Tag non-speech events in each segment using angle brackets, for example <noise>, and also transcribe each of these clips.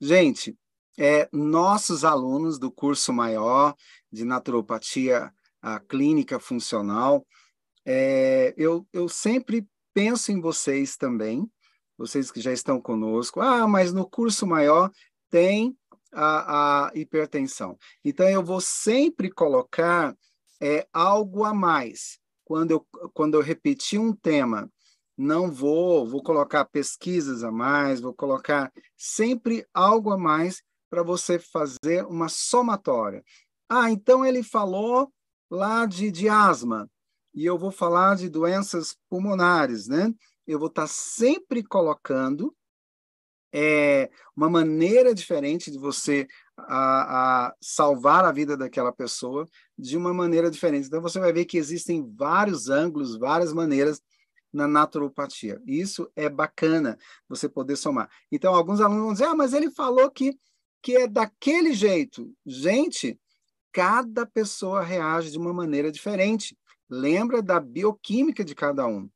Gente, é, nossos alunos do curso maior de naturopatia clínica funcional, é, eu, eu sempre penso em vocês também, vocês que já estão conosco. Ah, mas no curso maior tem a, a hipertensão. Então, eu vou sempre colocar é, algo a mais. Quando eu, quando eu repetir um tema, não vou, vou colocar pesquisas a mais, vou colocar sempre algo a mais para você fazer uma somatória. Ah, então ele falou lá de, de asma e eu vou falar de doenças pulmonares, né? Eu vou estar tá sempre colocando é, uma maneira diferente de você a, a salvar a vida daquela pessoa de uma maneira diferente. Então, você vai ver que existem vários ângulos, várias maneiras na naturopatia. Isso é bacana, você poder somar. Então, alguns alunos vão dizer, ah, mas ele falou que, que é daquele jeito. Gente, cada pessoa reage de uma maneira diferente. Lembra da bioquímica de cada um.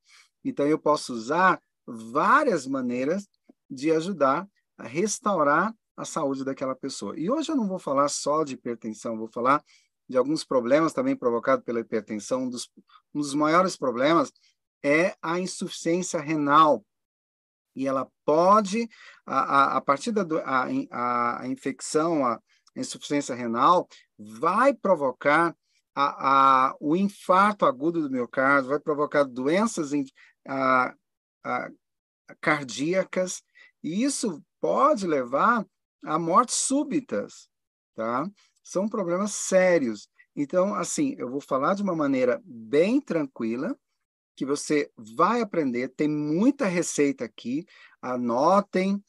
Então, eu posso usar várias maneiras de ajudar a restaurar a saúde daquela pessoa. E hoje eu não vou falar só de hipertensão, vou falar de alguns problemas também provocados pela hipertensão. Um dos, um dos maiores problemas é a insuficiência renal. E ela pode, a, a, a partir da a, a, a infecção, a insuficiência renal, vai provocar a, a, o infarto agudo do miocárdio, vai provocar doenças em, a, a, cardíacas, e isso pode levar a mortes súbitas, tá? São problemas sérios. Então, assim, eu vou falar de uma maneira bem tranquila, que você vai aprender. Tem muita receita aqui. Anotem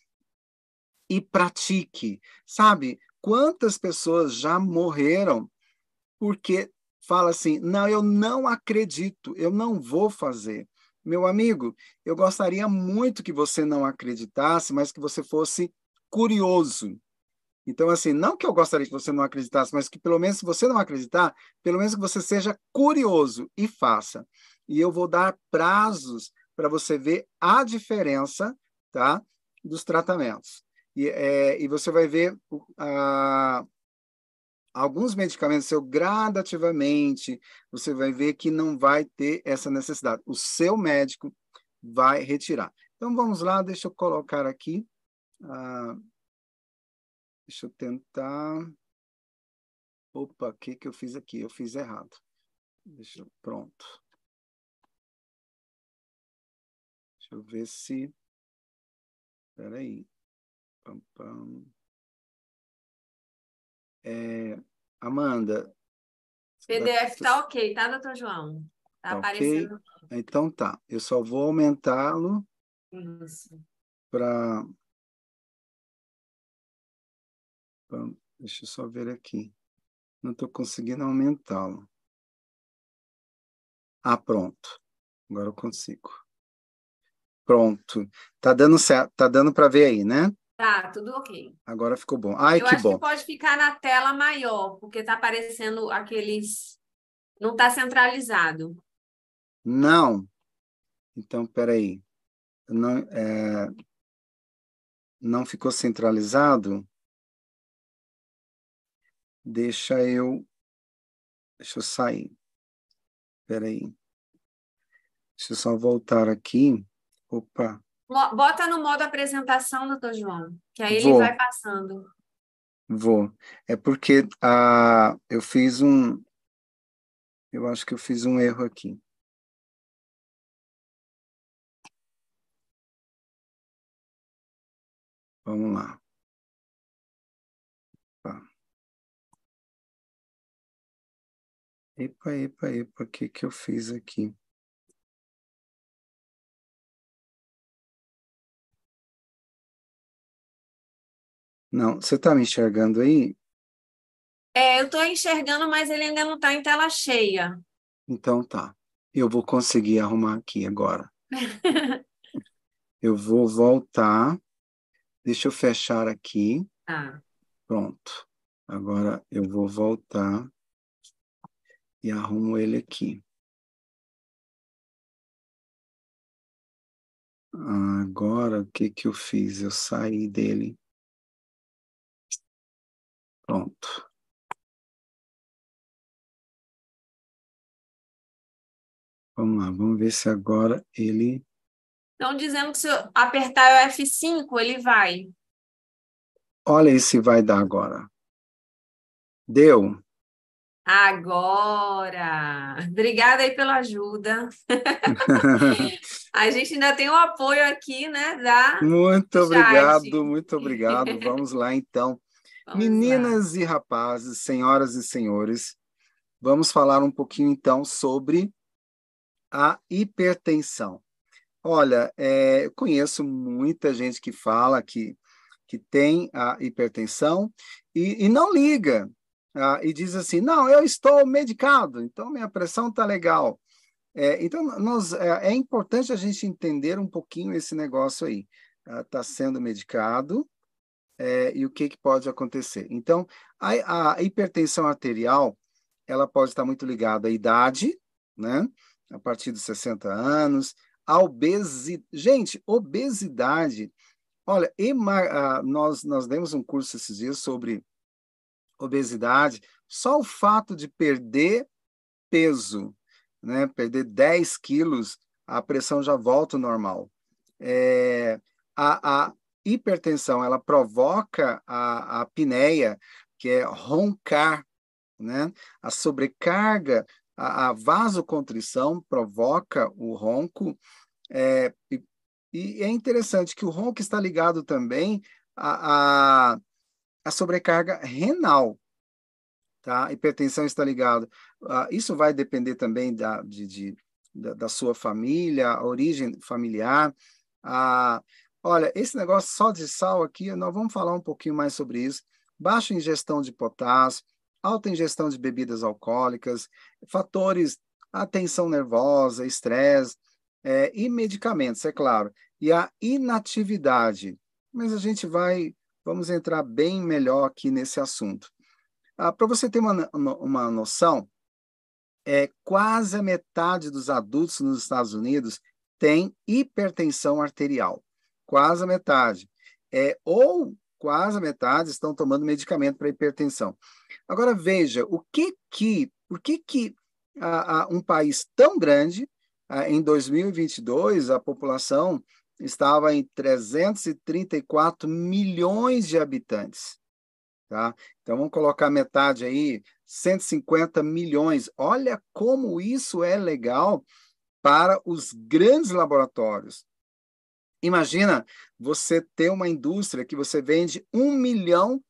e pratique. Sabe quantas pessoas já morreram porque fala assim: "Não, eu não acredito, eu não vou fazer". Meu amigo, eu gostaria muito que você não acreditasse, mas que você fosse curioso. Então, assim, não que eu gostaria que você não acreditasse, mas que pelo menos se você não acreditar, pelo menos que você seja curioso e faça e eu vou dar prazos para você ver a diferença tá, dos tratamentos. E, é, e você vai ver alguns medicamentos seu gradativamente, você vai ver que não vai ter essa necessidade. O seu médico vai retirar. Então vamos lá, deixa eu colocar aqui. Deixa eu tentar. Opa, o que, que eu fiz aqui? Eu fiz errado. Deixa eu... Pronto. Deixa eu ver se. Espera aí. Pam, pam. É, Amanda. PDF tá ok, tá, doutor João? Tá, tá aparecendo. Okay? Então tá. Eu só vou aumentá-lo. Isso. Para. Deixa eu só ver aqui. Não estou conseguindo aumentá-lo. Ah, pronto. Agora eu consigo. Pronto. Tá dando certo, tá dando para ver aí, né? Tá, tudo ok. Agora ficou bom. Ai, Eu que acho bom. que pode ficar na tela maior, porque tá aparecendo aqueles. Não tá centralizado. Não. Então, peraí. Não, é... não ficou centralizado? Deixa eu. Deixa eu sair. Peraí. Deixa eu só voltar aqui. Opa. Bota no modo apresentação, doutor João, que aí Vou. ele vai passando. Vou. É porque ah, eu fiz um. Eu acho que eu fiz um erro aqui. Vamos lá. Epa, epa, epa, o que, que eu fiz aqui? Não, você está me enxergando aí? É, eu estou enxergando, mas ele ainda não está em tela cheia. Então tá. Eu vou conseguir arrumar aqui agora. eu vou voltar. Deixa eu fechar aqui. Tá. Pronto. Agora eu vou voltar e arrumo ele aqui. Agora, o que que eu fiz? Eu saí dele. Pronto. Vamos lá, vamos ver se agora ele. Estão dizendo que se eu apertar o F5, ele vai. Olha aí se vai dar agora. Deu. Agora! Obrigada aí pela ajuda. <laughs> a gente ainda tem o um apoio aqui, né? Da muito obrigado, muito obrigado. <laughs> Vamos lá, então. Vamos Meninas lá. e rapazes, senhoras e senhores, vamos falar um pouquinho, então, sobre a hipertensão. Olha, é, eu conheço muita gente que fala que, que tem a hipertensão e, e não liga, ah, e diz assim: não, eu estou medicado, então minha pressão está legal. É, então, nós, é, é, importante a gente entender um pouquinho esse negócio aí. Está ah, sendo medicado é, e o que, que pode acontecer. Então, a, a hipertensão arterial ela pode estar muito ligada à idade, né? a partir dos 60 anos, a obesidade. Gente, obesidade. Olha, nós, nós demos um curso esses dias sobre obesidade. Só o fato de perder peso, né, perder 10 quilos, a pressão já volta ao normal. É, a, a, hipertensão, ela provoca a, a apneia, que é roncar, né? A sobrecarga a, a vasocontrição provoca o ronco, é, e, e, é interessante que o ronco está ligado também à, à, à sobrecarga renal. Tá? A hipertensão está ligado. Uh, isso vai depender também da, de, de da, da, sua família, a origem familiar. Uh, olha, esse negócio só de sal aqui, nós vamos falar um pouquinho mais sobre isso. Baixa ingestão de potássio, alta ingestão de bebidas alcoólicas, fatores, atenção nervosa, estresse é, e medicamentos, é claro. E a inatividade. Mas a gente vai, vamos entrar bem melhor aqui nesse assunto. Ah, Para você ter uma, uma noção, é, quase a metade dos adultos nos Estados Unidos tem hipertensão arterial. Quase a metade. É, ou quase a metade estão tomando medicamento para hipertensão. Agora veja, o que que, por que que a, a, um país tão grande, a, em 2022, a população estava em 334 milhões de habitantes, tá? Então vamos colocar metade aí, 150 milhões. Olha como isso é legal para os grandes laboratórios. Imagina você ter uma indústria que você vende um milhão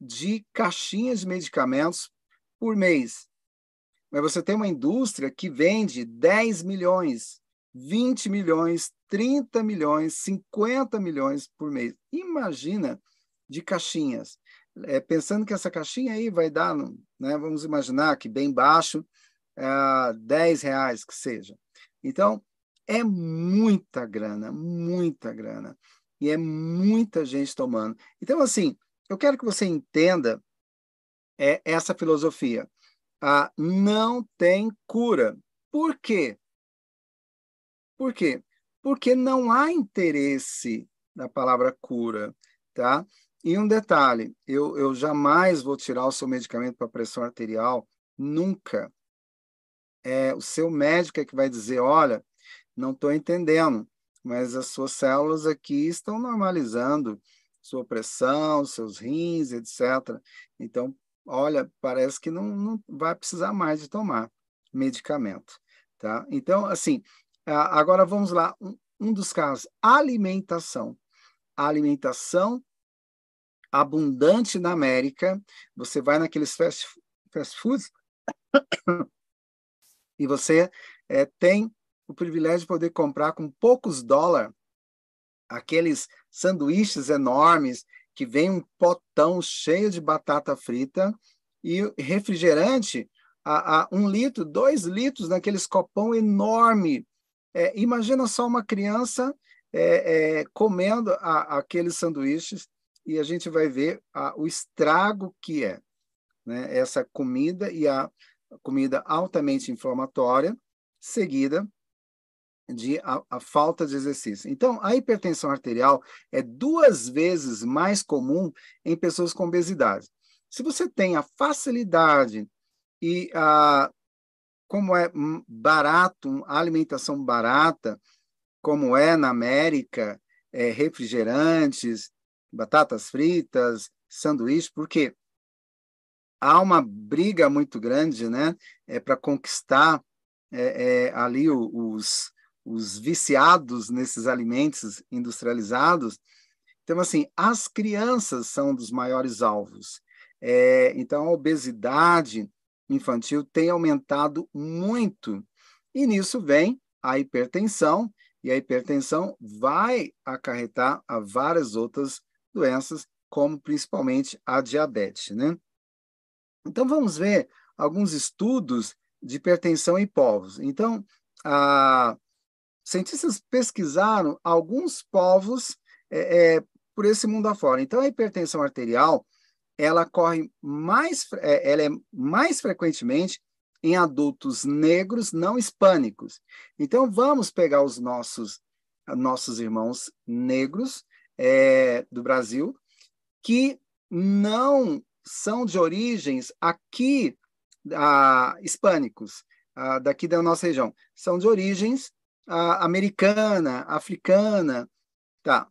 de caixinhas de medicamentos por mês. Mas você tem uma indústria que vende 10 milhões, 20 milhões, 30 milhões, 50 milhões por mês. Imagina de caixinhas. É, pensando que essa caixinha aí vai dar, né, vamos imaginar que bem baixo, é, 10 reais que seja. Então, é muita grana, muita grana. E é muita gente tomando. Então, assim, eu quero que você entenda é, essa filosofia. Ah, não tem cura. Por quê? Por quê? Porque não há interesse na palavra cura, tá? E um detalhe, eu, eu jamais vou tirar o seu medicamento para pressão arterial, nunca. É o seu médico é que vai dizer, olha, não estou entendendo, mas as suas células aqui estão normalizando sua pressão, seus rins, etc. Então, olha, parece que não, não vai precisar mais de tomar medicamento, tá? Então, assim, agora vamos lá, um, um dos casos, alimentação. A alimentação abundante na América, você vai naqueles fast, fast foods <coughs> e você é, tem o privilégio de poder comprar com poucos dólares aqueles sanduíches enormes que vem um potão cheio de batata frita e refrigerante a, a um litro, dois litros naqueles copão enorme. É, imagina só uma criança é, é, comendo a, aqueles sanduíches e a gente vai ver a, o estrago que é né? essa comida e a comida altamente inflamatória, seguida de a, a, falta de exercício. Então, a hipertensão arterial é duas vezes mais comum em pessoas com obesidade. Se você tem a facilidade e a como é barato, a alimentação barata, como é na América, é, refrigerantes, batatas fritas, sanduíche, porque há uma briga muito grande, né, é, para conquistar é, é, ali os, os viciados nesses alimentos industrializados. Então, assim, as crianças são dos maiores alvos. É, então, a obesidade infantil tem aumentado muito. E nisso vem a hipertensão, e a hipertensão vai acarretar a várias outras doenças, como principalmente a diabetes, né? Então vamos ver alguns estudos de hipertensão em povos. Então, a, cientistas pesquisaram alguns povos é, é, por esse mundo afora. Então, a hipertensão arterial ela corre mais, é, ela é mais frequentemente em adultos negros não hispânicos. Então, vamos pegar os nossos, nossos irmãos negros é, do Brasil, que não são de origens aqui ah, hispânicos, ah, daqui da nossa região. São de origens americana, africana, tá?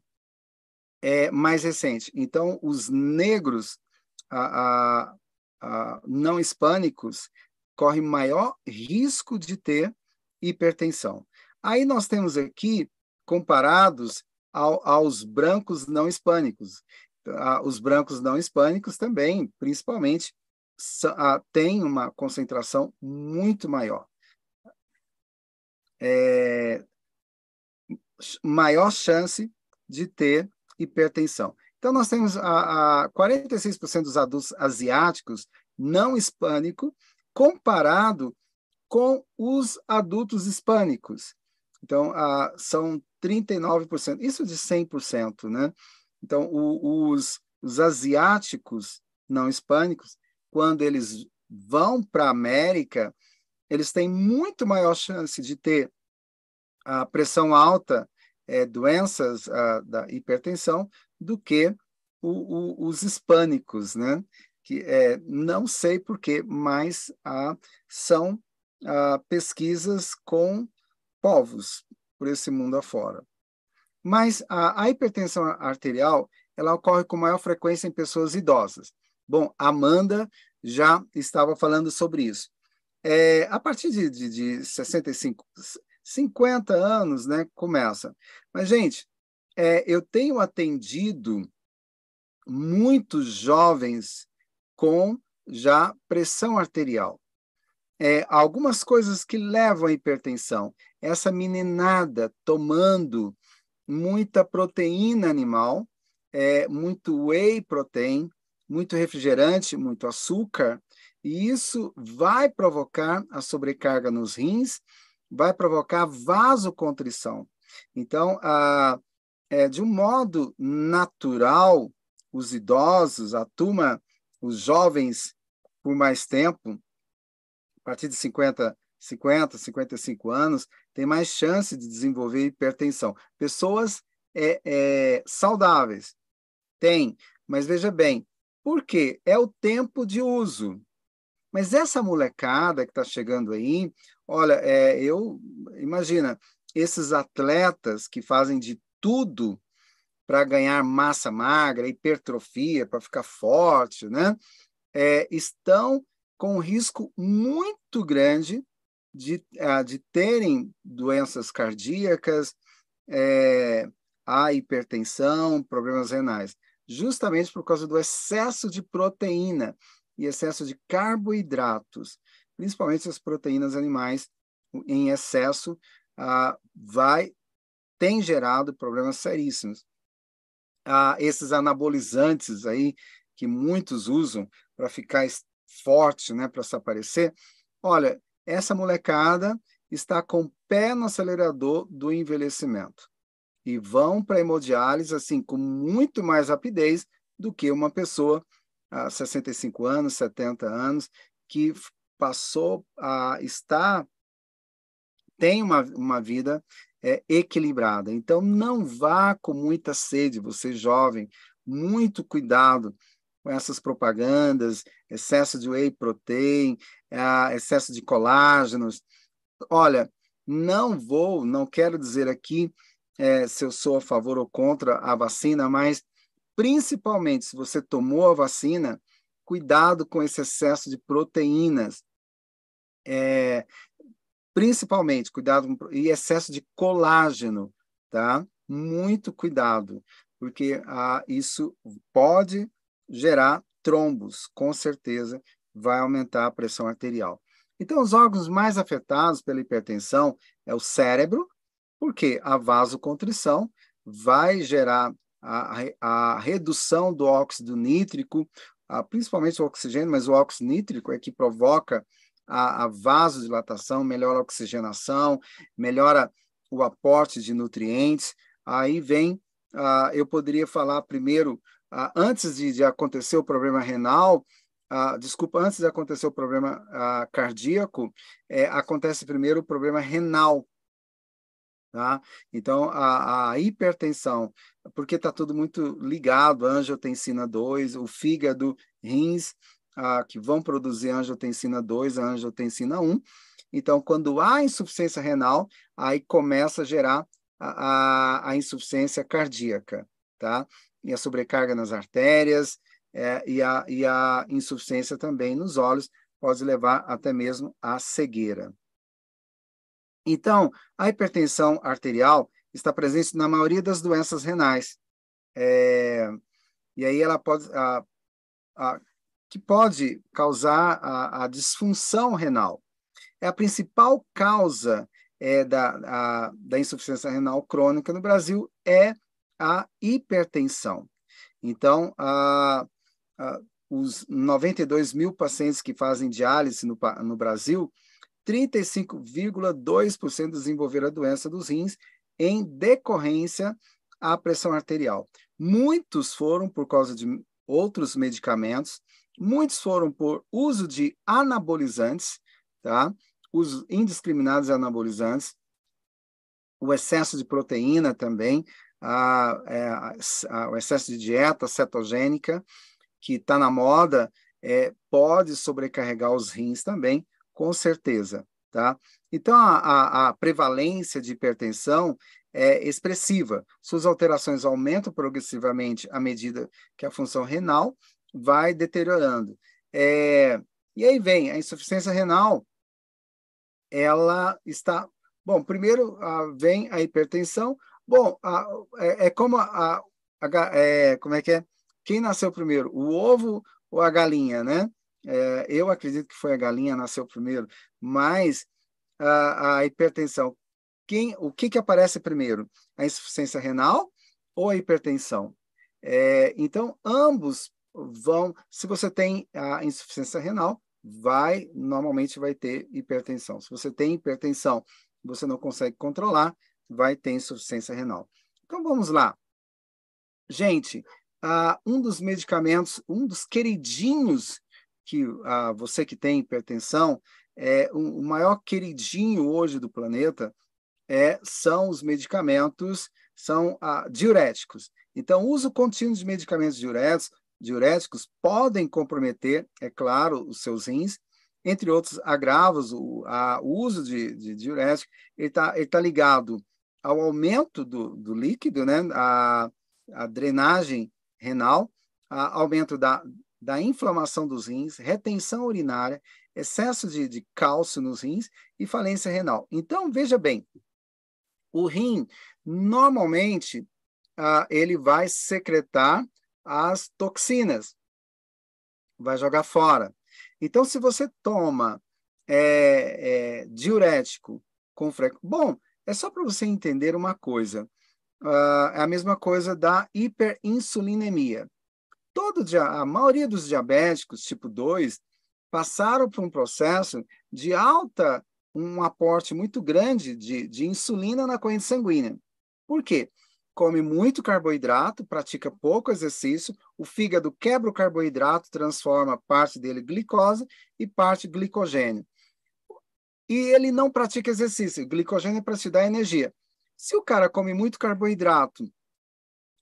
É mais recente. Então, os negros não hispânicos correm maior risco de ter hipertensão. Aí nós temos aqui comparados ao, aos brancos não hispânicos. Os brancos não hispânicos também, principalmente, têm uma concentração muito maior. É, maior chance de ter hipertensão. Então, nós temos a, a 46% dos adultos asiáticos não hispânicos comparado com os adultos hispânicos. Então, a, são 39%, isso de 100%, né? Então, o, os, os asiáticos não hispânicos, quando eles vão para a América, eles têm muito maior chance de ter a pressão alta, é, doenças a, da hipertensão, do que o, o, os hispânicos, né? Que é, não sei porquê, mas ah, são ah, pesquisas com povos por esse mundo afora. Mas a, a hipertensão arterial ela ocorre com maior frequência em pessoas idosas. Bom, Amanda já estava falando sobre isso. É, a partir de, de, de 65, 50 anos, né, começa. Mas, gente, é, eu tenho atendido muitos jovens com já pressão arterial. É, algumas coisas que levam à hipertensão. Essa meninada tomando muita proteína animal, é, muito whey protein, muito refrigerante, muito açúcar, e isso vai provocar a sobrecarga nos rins, vai provocar vasocontrição. Então, a, é, de um modo natural, os idosos, a turma, os jovens por mais tempo, a partir de 50, 50, 55 anos, tem mais chance de desenvolver hipertensão. Pessoas é, é, saudáveis, tem, mas veja bem, por quê? É o tempo de uso. Mas essa molecada que está chegando aí, olha, é, eu imagina esses atletas que fazem de tudo para ganhar massa magra, hipertrofia, para ficar forte, né? É, estão com um risco muito grande de, uh, de terem doenças cardíacas, é, a hipertensão, problemas renais, justamente por causa do excesso de proteína e excesso de carboidratos, principalmente as proteínas animais em excesso, uh, vai tem gerado problemas seríssimos a esses anabolizantes aí que muitos usam para ficar forte, né, para se aparecer. Olha, essa molecada está com o pé no acelerador do envelhecimento e vão para hemodiálise assim com muito mais rapidez do que uma pessoa a 65 anos, 70 anos que passou a estar tem uma, uma vida é, equilibrada. Então, não vá com muita sede, você jovem, muito cuidado. com essas propagandas, excesso de whey protein, uh, excesso de colágenos. Olha, não vou, não quero dizer aqui é, se eu sou a favor ou contra a vacina, mas principalmente se você tomou a vacina, cuidado com esse excesso de proteínas. É, principalmente, cuidado com e excesso de colágeno, tá? Muito cuidado, porque ah, isso pode gerar trombos, com certeza vai aumentar a pressão arterial. Então, os órgãos mais afetados pela hipertensão é o cérebro, porque a vasocontrição vai gerar a, a redução do óxido nítrico, a, principalmente o oxigênio, mas o óxido nítrico é que provoca a, a vasodilatação, melhora a oxigenação, melhora o aporte de nutrientes. Aí vem, eu poderia falar primeiro antes de, de, acontecer o problema renal, desculpa, antes de acontecer o problema cardíaco, é, acontece primeiro o problema renal. Tá? Então, a, a hipertensão, porque está tudo muito ligado, angiotensina 2, o fígado, rins, que vão produzir angiotensina 2, angiotensina 1. Então, quando há insuficiência renal, aí começa a gerar a, a, a insuficiência cardíaca, tá? e a sobrecarga nas artérias é, e, a, e a insuficiência também nos olhos pode levar até mesmo à cegueira. Então, a hipertensão arterial está presente na maioria das doenças renais. É, e aí ela pode, a, a, que pode causar a, a, disfunção renal. É a principal causa é, da, da insuficiência renal crônica no Brasil é a hipertensão. Então, a, os 92 mil pacientes que fazem diálise no, no Brasil, 35,2% desenvolveram a doença dos rins em decorrência à pressão arterial. Muitos foram por causa de outros medicamentos, muitos foram por uso de anabolizantes, tá? Uso indiscriminados de anabolizantes, o excesso de proteína também, a, é, a, o excesso de dieta cetogênica, que está na moda, é, pode sobrecarregar os rins também, com certeza. Tá? Então, a, a, prevalência de hipertensão é expressiva. Suas alterações aumentam progressivamente à medida que a função renal vai deteriorando. É, e aí vem a insuficiência renal, ela está. Bom, primeiro vem a hipertensão, Bom, a, é, é, como a, a, é, como é que é? Quem nasceu primeiro, o ovo ou a galinha, né? É, eu acredito que foi a galinha nasceu primeiro, mas a, a hipertensão, quem, o que que aparece primeiro? A insuficiência renal ou a hipertensão? É, então, ambos vão, se você tem a insuficiência renal, vai, normalmente vai ter hipertensão. Se você tem hipertensão, você não consegue controlar, vai ter insuficiência renal. Então vamos lá. Gente, uh, um dos medicamentos, um dos queridinhos que uh, você que tem hipertensão, é o maior queridinho hoje do planeta é, são os medicamentos, são diuréticos. Então, o uso contínuo de medicamentos diuréticos, diuréticos podem comprometer, é claro, os seus rins, entre outros agravos, o, a, uso de, de diurético está tá ligado ao aumento do, do líquido, né? a, a drenagem renal, a, aumento da, da inflamação dos rins, retenção urinária, excesso de, de cálcio nos rins e falência renal. Então, veja bem, o rim, normalmente, ah, ele vai secretar as toxinas, vai jogar fora. Então, se você toma é, é, diurético com frequência, bom, é só para você entender uma coisa. Uh, é a mesma coisa da hiperinsulinemia. Todo a maioria dos diabéticos tipo 2 passaram por um processo de alta, um aporte muito grande de, de insulina na corrente sanguínea. Por quê? Come muito carboidrato, pratica pouco exercício, o fígado quebra o carboidrato, transforma parte dele em glicose e parte glicogênio e ele não pratica exercício. Glicogênio é para te dar energia. Se o cara come muito carboidrato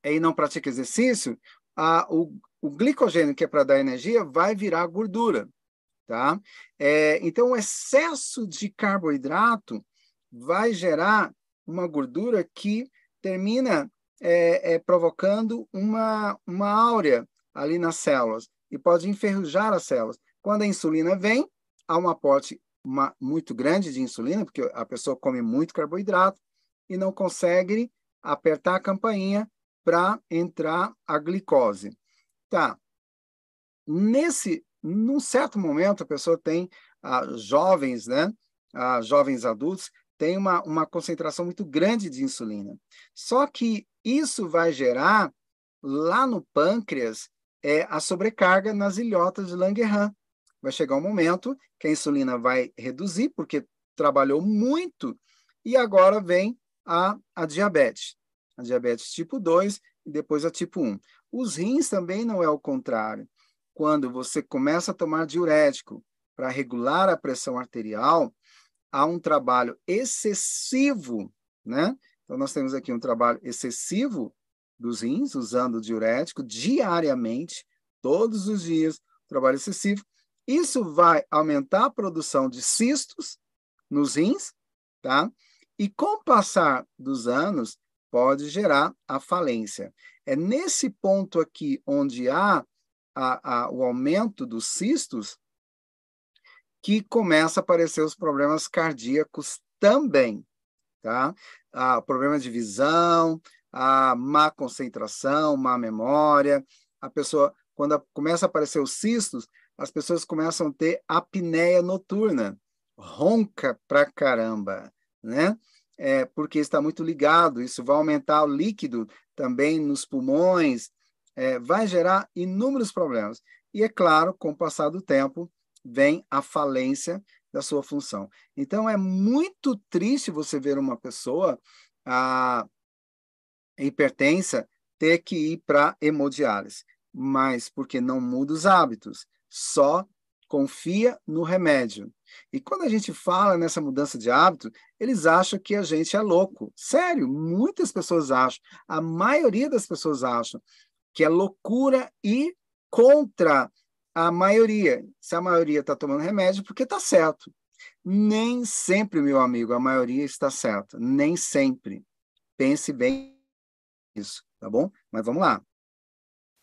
e não pratica exercício, a, o, o glicogênio que é para dar energia vai virar gordura, tá? É, então, o excesso de carboidrato vai gerar uma gordura que termina é, é, provocando uma, uma áurea ali nas células e pode enferrujar as células. Quando a insulina vem, há um aporte uma, muito grande de insulina, porque a pessoa come muito carboidrato e não consegue apertar a campainha para entrar a glicose. Tá. Nesse, num certo momento, a pessoa tem ah, jovens, né? Ah, jovens adultos, tem uma, uma concentração muito grande de insulina. Só que isso vai gerar lá no pâncreas é, a sobrecarga nas ilhotas de Langerhans. Vai chegar um momento que a insulina vai reduzir, porque trabalhou muito, e agora vem a, a diabetes. A diabetes tipo 2 e depois a tipo 1. Os rins também não é o contrário. Quando você começa a tomar diurético para regular a pressão arterial, há um trabalho excessivo, né? Então, nós temos aqui um trabalho excessivo dos rins, usando diurético diariamente, todos os dias, trabalho excessivo. Isso vai aumentar a produção de cistos nos rins, tá? E com o passar dos anos, pode gerar a falência. É nesse ponto aqui onde há a, a, o aumento dos cistos que começa a aparecer os problemas cardíacos também, tá? Ah, problema de visão, a má concentração, má memória. A pessoa, quando começa a aparecer os cistos, as pessoas começam a ter apneia noturna, ronca pra caramba, né? É, porque está muito ligado, isso vai aumentar o líquido também nos pulmões, é, vai gerar inúmeros problemas. E é claro, com o passar do tempo, vem a falência da sua função. Então, é muito triste você ver uma pessoa a hipertensa ter que ir para hemodiálise, mas porque não muda os hábitos, só confia no remédio. E quando a gente fala nessa mudança de hábito, eles acham que a gente é louco. Sério, muitas pessoas acham, a maioria das pessoas acham que é loucura e contra a maioria. Se a maioria está tomando remédio, porque está certo. Nem sempre, meu amigo, a maioria está certa. Nem sempre. Pense bem nisso, tá bom? Mas vamos lá.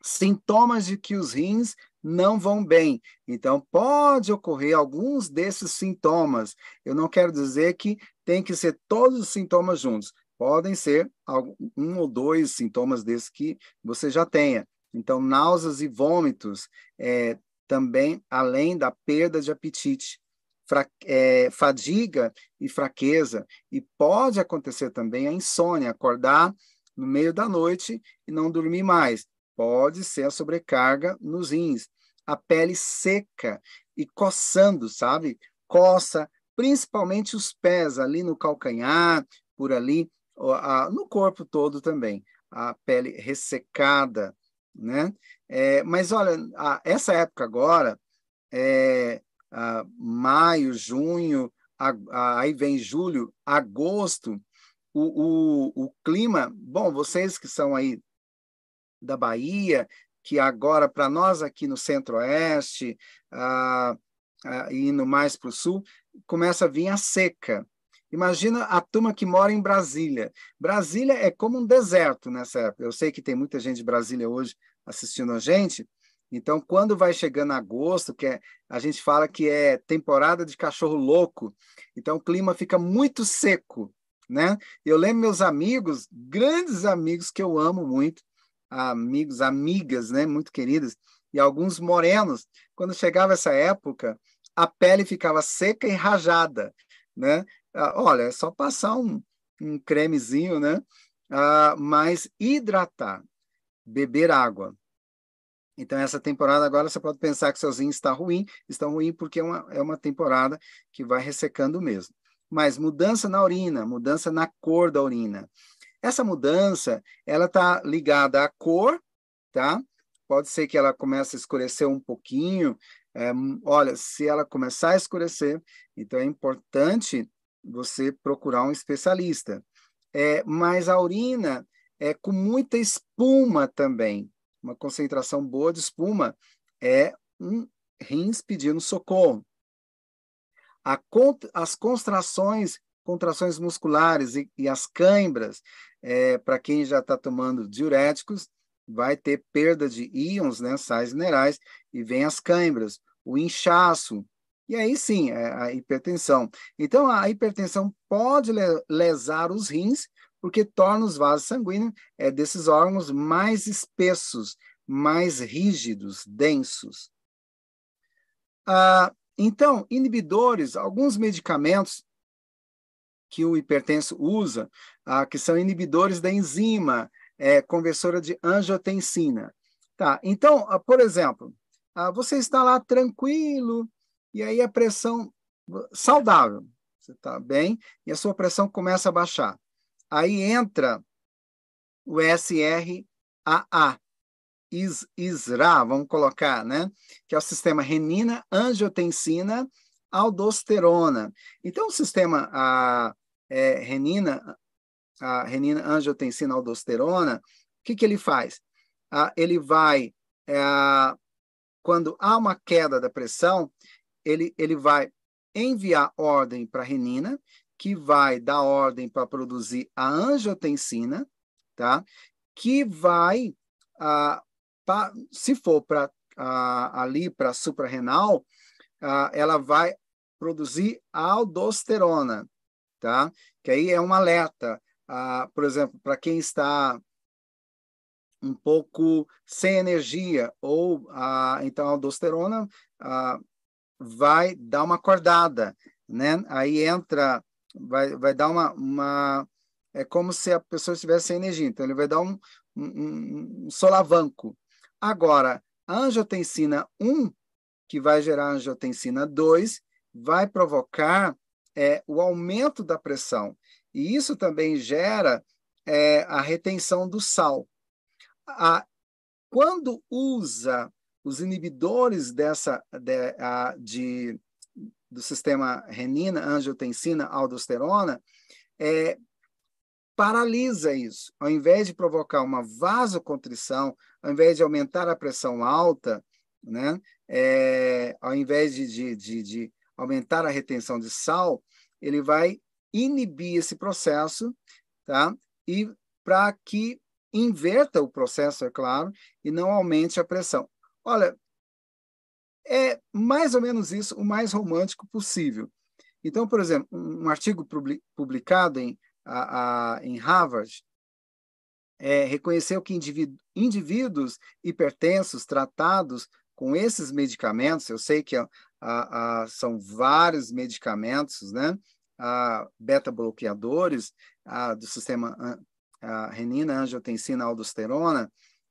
Sintomas de que os rins não vão bem. Então, pode ocorrer alguns desses sintomas. Eu não quero dizer que tem que ser todos os sintomas juntos. Podem ser um ou dois sintomas desses que você já tenha. Então, náuseas e vômitos, é, também além da perda de apetite, fra, é, fadiga e fraqueza, e pode acontecer também a insônia, acordar no meio da noite e não dormir mais. Pode ser a sobrecarga nos rins, a pele seca e coçando, sabe? Coça, principalmente os pés, ali no calcanhar, por ali, no corpo todo também. A pele ressecada, né? É, mas olha, a, essa época agora, é, a, maio, junho, a, aí vem julho, agosto, o, o, o clima, bom, vocês que são aí da Bahia, que agora, para nós aqui no centro-oeste, ah, indo mais para o sul, começa a vir a seca. Imagina a turma que mora em Brasília. Brasília é como um deserto nessa época. Eu sei que tem muita gente de Brasília hoje assistindo a gente. Então, quando vai chegando agosto, que é, a gente fala que é temporada de cachorro louco, então o clima fica muito seco, né? Eu lembro meus amigos, grandes amigos que eu amo muito, amigos, amigas, né, muito queridas, e alguns morenos, quando chegava essa época, a pele ficava seca e rajada, né? Ah, olha, é só passar um, um cremezinho, né? Ah, mas hidratar, beber água. Então, essa temporada agora você pode pensar que sozinho está ruim, está ruim porque é uma, é uma temporada que vai ressecando mesmo. Mas mudança na urina, mudança na cor da urina. Essa mudança, ela está ligada à cor, tá? Pode ser que ela comece a escurecer um pouquinho. É, olha, se ela começar a escurecer, então é importante você procurar um especialista. É, mas a urina é com muita espuma também, uma concentração boa de espuma, é um rins pedindo socorro. A, as contrações, contrações musculares e, e as cãibras, é, para quem já está tomando diuréticos, vai ter perda de íons, né, sais minerais, e vem as cãibras, o inchaço, e aí sim, é a hipertensão. Então, a hipertensão pode lesar os rins, porque torna os vasos sanguíneos é, desses órgãos mais espessos, mais rígidos, densos. Ah, então, inibidores, alguns medicamentos que o hipertenso usa, ah, que são inibidores da enzima é, conversora de angiotensina. Tá, então, ah, por exemplo, ah, você está lá tranquilo, e aí a pressão saudável, você está bem, e a sua pressão começa a baixar. Aí entra o SRAA, IS, ISRA, vamos colocar, né? Que é o sistema renina, angiotensina, aldosterona. Então, o sistema a, é, renina, a renina, angiotensina, aldosterona, o que, que ele faz? Ah, ele vai, é, quando há uma queda da pressão, ele, ele vai enviar ordem para a renina, que vai dar ordem para produzir a angiotensina, tá? que vai, ah, pra, se for para ah, ali para suprarrenal, ah, ela vai produzir aldosterona, tá? que aí é um alerta. Ah, por exemplo, para quem está um pouco sem energia, ou ah, então a aldosterona ah, vai dar uma acordada, né? Aí entra, vai, vai dar uma, uma. É como se a pessoa estivesse sem energia, então ele vai dar um, um, um solavanco. Agora, a angiotensina 1, que vai gerar angiotensina 2, vai provocar é, o aumento da pressão. E isso também gera é, a retenção do sal. A, quando usa os inibidores dessa de, a, de, do sistema renina, angiotensina, aldosterona, é, paralisa isso. Ao invés de provocar uma vasocontrição, ao invés de aumentar a pressão alta, né, é, ao invés de, de, de, de aumentar a retenção de sal, ele vai inibir esse processo, tá? E para que inverta o processo, é claro, e não aumente a pressão. Olha, é mais ou menos isso, o mais romântico possível. Então, por exemplo, um artigo publicado em, a, a, em Harvard é, reconheceu que indivíduos hipertensos tratados com esses medicamentos, eu sei que a, são vários medicamentos, né? beta-bloqueadores do sistema renina, angiotensina, aldosterona.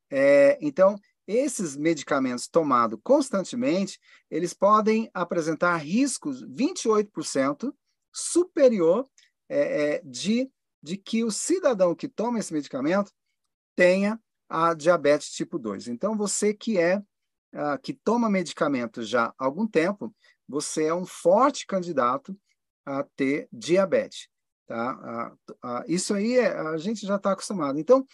É, então, esses medicamentos tomados constantemente, eles podem apresentar riscos 28% superior é, é, de, de que o cidadão que toma esse medicamento tenha a diabetes tipo 2. Então, você que é uh, que toma medicamento já há algum tempo, você é um forte candidato a ter diabetes. Tá? Uh, isso aí é, a gente já está acostumado. Então,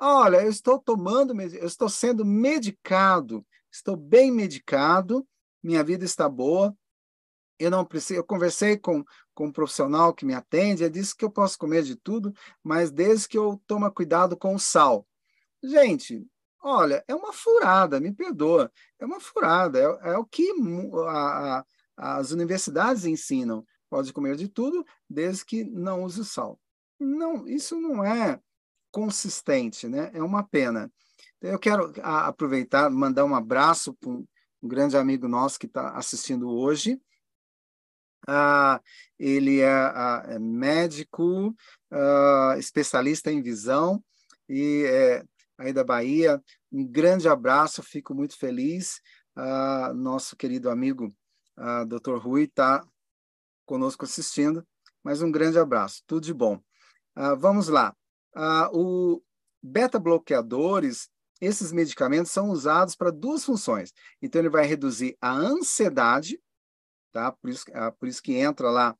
Olha, eu estou tomando, eu estou sendo medicado, estou bem medicado, minha vida está boa. Eu não preciso. Eu conversei com, com um profissional que me atende, ele disse que eu posso comer de tudo, mas desde que eu tome cuidado com o sal. Gente, olha, é uma furada, me perdoa, é uma furada, é, é o que a, a, as universidades ensinam. Pode comer de tudo, desde que não use sal. Não, isso não é consistente, né? É uma pena. Eu quero aproveitar, mandar um abraço para um, grande amigo nosso que está assistindo hoje. Ah, ele é, é médico, ah, especialista em visão e é aí da Bahia. Um grande abraço, fico muito feliz. Ah, nosso querido amigo ah, Dr. Rui está conosco assistindo, mas um grande abraço, tudo de bom. Ah, vamos lá o beta-bloqueadores, esses medicamentos são usados para duas funções. Então, ele vai reduzir a ansiedade, tá? por, isso, por isso que entra lá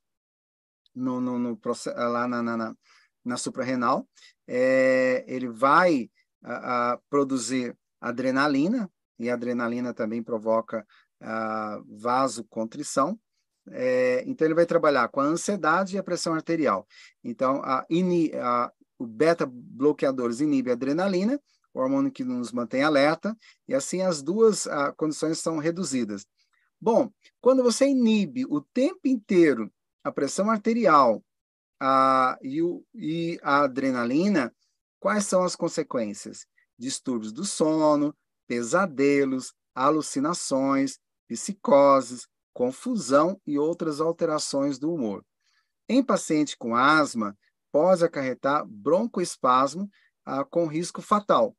no, no, no lá na, na, na, na. É, ele vai a, a produzir adrenalina, e a adrenalina também provoca a vasocontrição. É, então, ele vai trabalhar com a ansiedade e a pressão arterial. Então, a, a, o beta-bloqueadores inibe a adrenalina, o hormônio que nos mantém alerta, e assim as duas a, condições são reduzidas. Bom, quando você inibe o tempo inteiro a pressão arterial a, e, o, e a adrenalina, quais são as consequências? Distúrbios do sono, pesadelos, alucinações, psicoses, confusão e outras alterações do humor. Em paciente com asma, pode acarretar broncoespasmo ah, com risco fatal.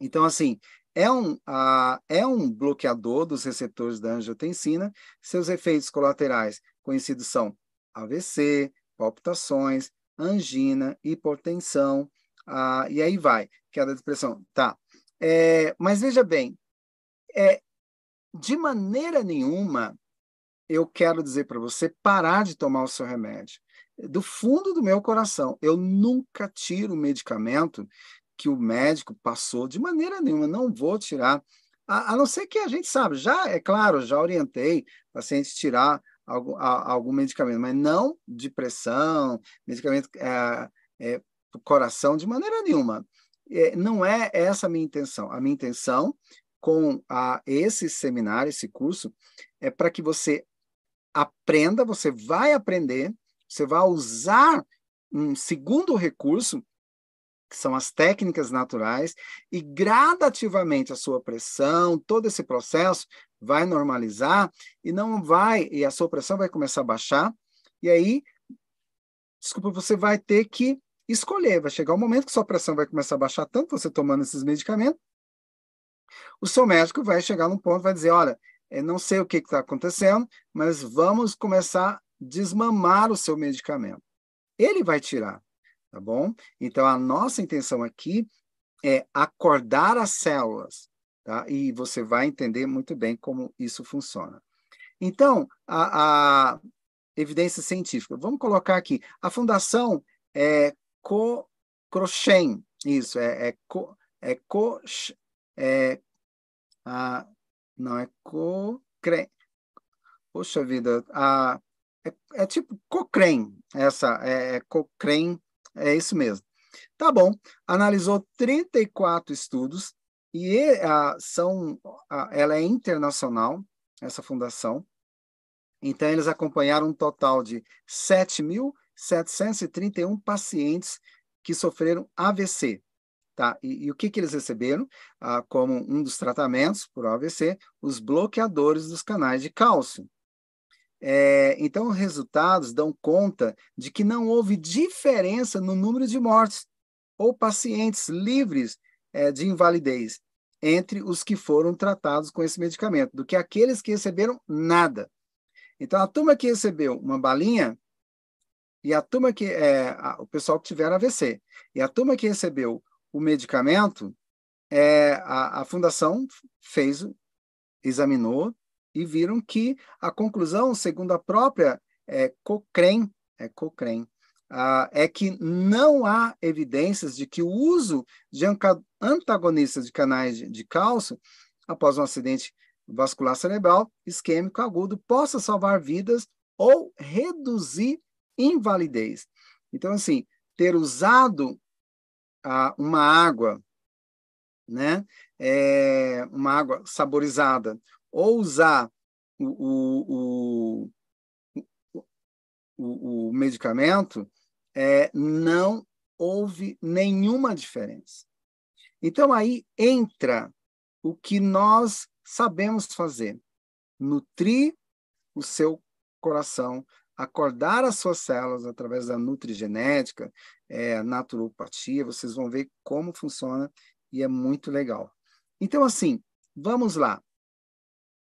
Então, assim, é um, ah, é um bloqueador dos receptores da angiotensina. Seus efeitos colaterais conhecidos são AVC, palpitações, angina, hipertensão, ah, e aí vai, queda de pressão. Tá. É, mas veja bem, é, de maneira nenhuma eu quero dizer para você parar de tomar o seu remédio. Do fundo do meu coração, eu nunca tiro o medicamento que o médico passou, de maneira nenhuma, não vou tirar, a, a não ser que a gente sabe, já, é claro, já orientei pacientes tirar algum, a, algum medicamento, mas não de pressão, medicamento é, é, coração, de maneira nenhuma. É, não é essa a minha intenção. A minha intenção com a, esse seminário, esse curso, é para que você aprenda, você vai aprender, você vai usar um segundo recurso, que são as técnicas naturais, e gradativamente a sua pressão, todo esse processo vai normalizar e não vai, e a sua pressão vai começar a baixar, e aí, desculpa, você vai ter que escolher, vai chegar um momento que sua pressão vai começar a baixar tanto você tomando esses medicamentos, o seu médico vai chegar num ponto, vai dizer, olha, eu não sei o que está acontecendo, mas vamos começar a desmamar o seu medicamento. Ele vai tirar, tá bom? Então, a nossa intenção aqui é acordar as células, tá? E você vai entender muito bem como isso funciona. Então, a, a evidência científica. Vamos colocar aqui. A fundação é Co Crochem, isso, é, é, co, é, co, é a, não, é Cochrane. Poxa vida, a, é, é tipo Cochrane, essa, é, é Cochrane, é isso mesmo. Tá bom, analisou 34 estudos e a, são, a, ela é internacional, essa fundação. Então, eles acompanharam um total de 7.731 pacientes que sofreram AVC, Tá? E, e o que, que eles receberam ah, como um dos tratamentos por AVC? Os bloqueadores dos canais de cálcio. É, então, os resultados dão conta de que não houve diferença no número de mortes ou pacientes livres é, de invalidez entre os que foram tratados com esse medicamento, do que aqueles que receberam nada. Então, a turma que recebeu uma balinha e a turma que é, a, o pessoal que tiver AVC e a turma que recebeu o medicamento, é, a, a fundação fez, examinou e viram que a conclusão, segundo a própria é, Cochrane, é, Cochrane ah, é que não há evidências de que o uso de antagonistas de canais de, de cálcio após um acidente vascular cerebral isquêmico agudo possa salvar vidas ou reduzir invalidez. Então, assim, ter usado ah, uma água, né? É, uma água saborizada, ou usar o, o, o, o, o medicamento, é, não houve nenhuma diferença. Então, aí entra o que nós sabemos fazer: nutrir o seu coração, acordar as suas células através da nutrigenética, é, naturopatia, vocês vão ver como funciona e é muito legal. Então, assim, vamos lá.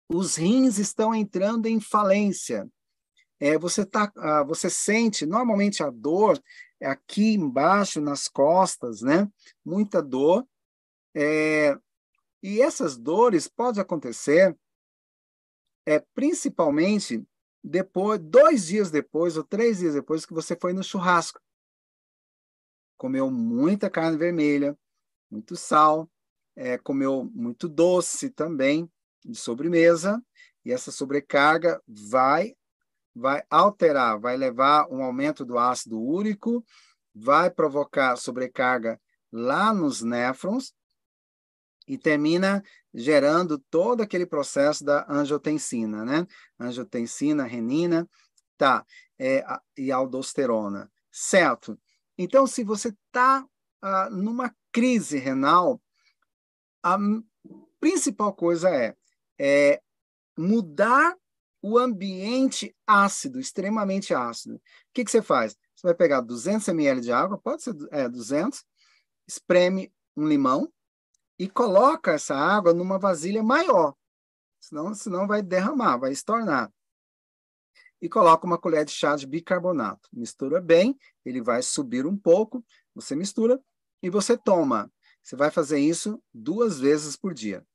Os rins estão entrando em falência. É, você, tá, ah, você sente normalmente a dor aqui embaixo nas costas, né? Muita dor. É, e essas dores podem acontecer é, principalmente depois, dois dias depois ou três dias depois que você foi no churrasco. Comeu muita carne vermelha, muito sal, é, comeu muito doce também de sobremesa, e essa sobrecarga vai vai alterar, vai levar um aumento do ácido úrico, vai provocar sobrecarga lá nos néfrons e termina gerando todo aquele processo da angiotensina, né? Angiotensina, renina, tá, é, e aldosterona, certo? Então, se você está ah, numa crise renal, a principal coisa é, é mudar o ambiente ácido, extremamente ácido. O que, que você faz? Você vai pegar 200 ml de água, pode ser é, 200, espreme um limão e coloca essa água numa vasilha maior, senão, senão vai derramar, vai estornar. E coloca uma colher de chá de bicarbonato. Mistura bem, ele vai subir um pouco, você mistura e você toma. Você vai fazer isso duas vezes por dia.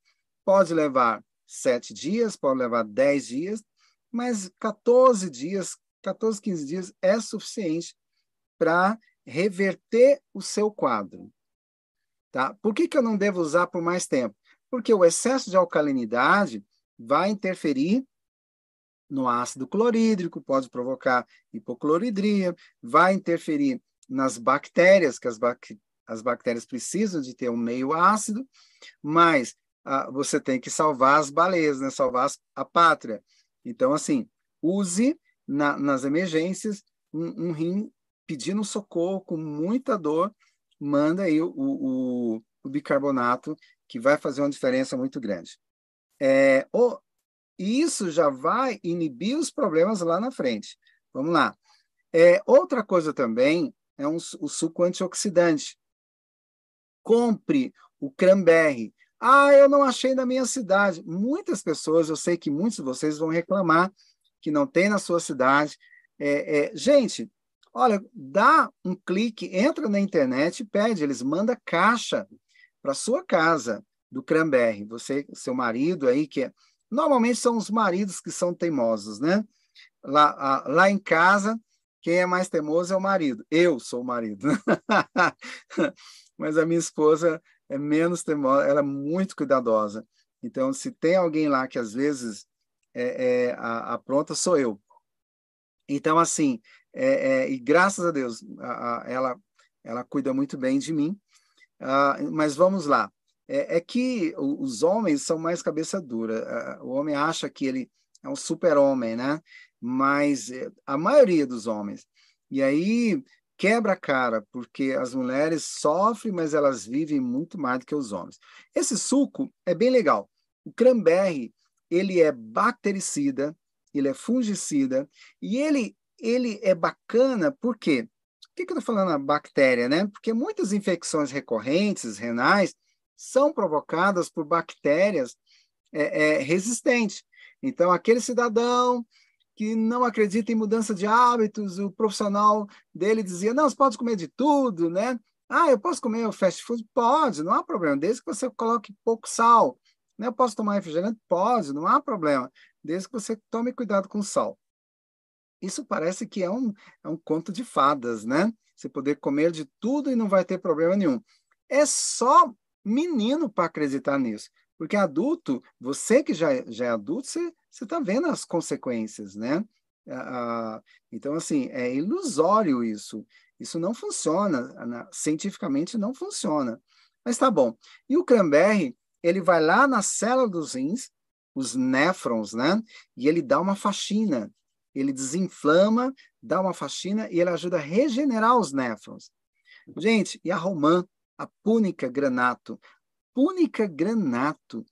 Pode levar sete dias, pode levar dez dias, mas 14 dias, 14, 15 dias é suficiente para reverter o seu quadro. Tá? Por que, que eu não devo usar por mais tempo? Porque o excesso de alcalinidade vai interferir no ácido clorídrico, pode provocar hipocloridria, vai interferir nas bactérias, que as, bactérias as bactérias precisam de ter um meio ácido, mas ah, você tem que salvar as baleias, né? salvar a pátria. Então, assim, use na, nas emergências um, um, rim pedindo socorro com muita dor, manda aí o, o, o bicarbonato, que vai fazer uma diferença muito grande. É, isso já vai inibir os problemas lá na frente. Vamos lá. É, outra coisa também é um, o suco antioxidante compre o cranberry. Ah, eu não achei na minha cidade. Muitas pessoas, eu sei que muitos de vocês vão reclamar que não tem na sua cidade. É, é, gente, olha, dá um clique, entra na internet e pede, eles mandam caixa para sua casa do cranberry. Você, seu marido aí, que é... Normalmente são os maridos que são teimosos, né? Lá, a, lá em casa, quem é mais teimoso é o marido. Eu sou o marido. <laughs> mas a minha esposa é menos teimosa, ela é muito cuidadosa. Então, se tem alguém lá que às vezes é, é a, a, pronta, sou eu. Então, assim, é, é, e graças a Deus, a, a, ela, ela cuida muito bem de mim. Uh, mas vamos lá. É, é, que os homens são mais cabeça dura. Uh, o homem acha que ele é um super-homem, né? Mas é, a maioria dos homens. E aí quebra a cara, porque as mulheres sofrem, mas elas vivem muito mais do que os homens. Esse suco é bem legal. O cranberry, ele é bactericida, ele é fungicida, e ele, ele é bacana por quê? Por que, que eu estou falando a bactéria, né? Porque muitas infecções recorrentes, renais, são provocadas por bactérias é, é, resistentes. Então, aquele cidadão que não acredita em mudança de hábitos, o profissional dele dizia, não, você pode comer de tudo, né? Ah, eu posso comer o fast food? Pode, não há problema, desde que você coloque pouco sal. Né? Eu posso tomar refrigerante? Pode, não há problema, desde que você tome cuidado com o sal. Isso parece que é um, é um conto de fadas, né? Você poder comer de tudo e não vai ter problema nenhum. É só menino para acreditar nisso. Porque adulto, você que já, já é adulto, você está vendo as consequências, né? Ah, então, assim, é ilusório isso. Isso não funciona, cientificamente não funciona. Mas tá bom. E o cranberry, ele vai lá na célula dos rins, os néfrons, né? E ele dá uma faxina. Ele desinflama, dá uma faxina e ele ajuda a regenerar os néfrons. Gente, e a romã, a púnica granato, Púnica granato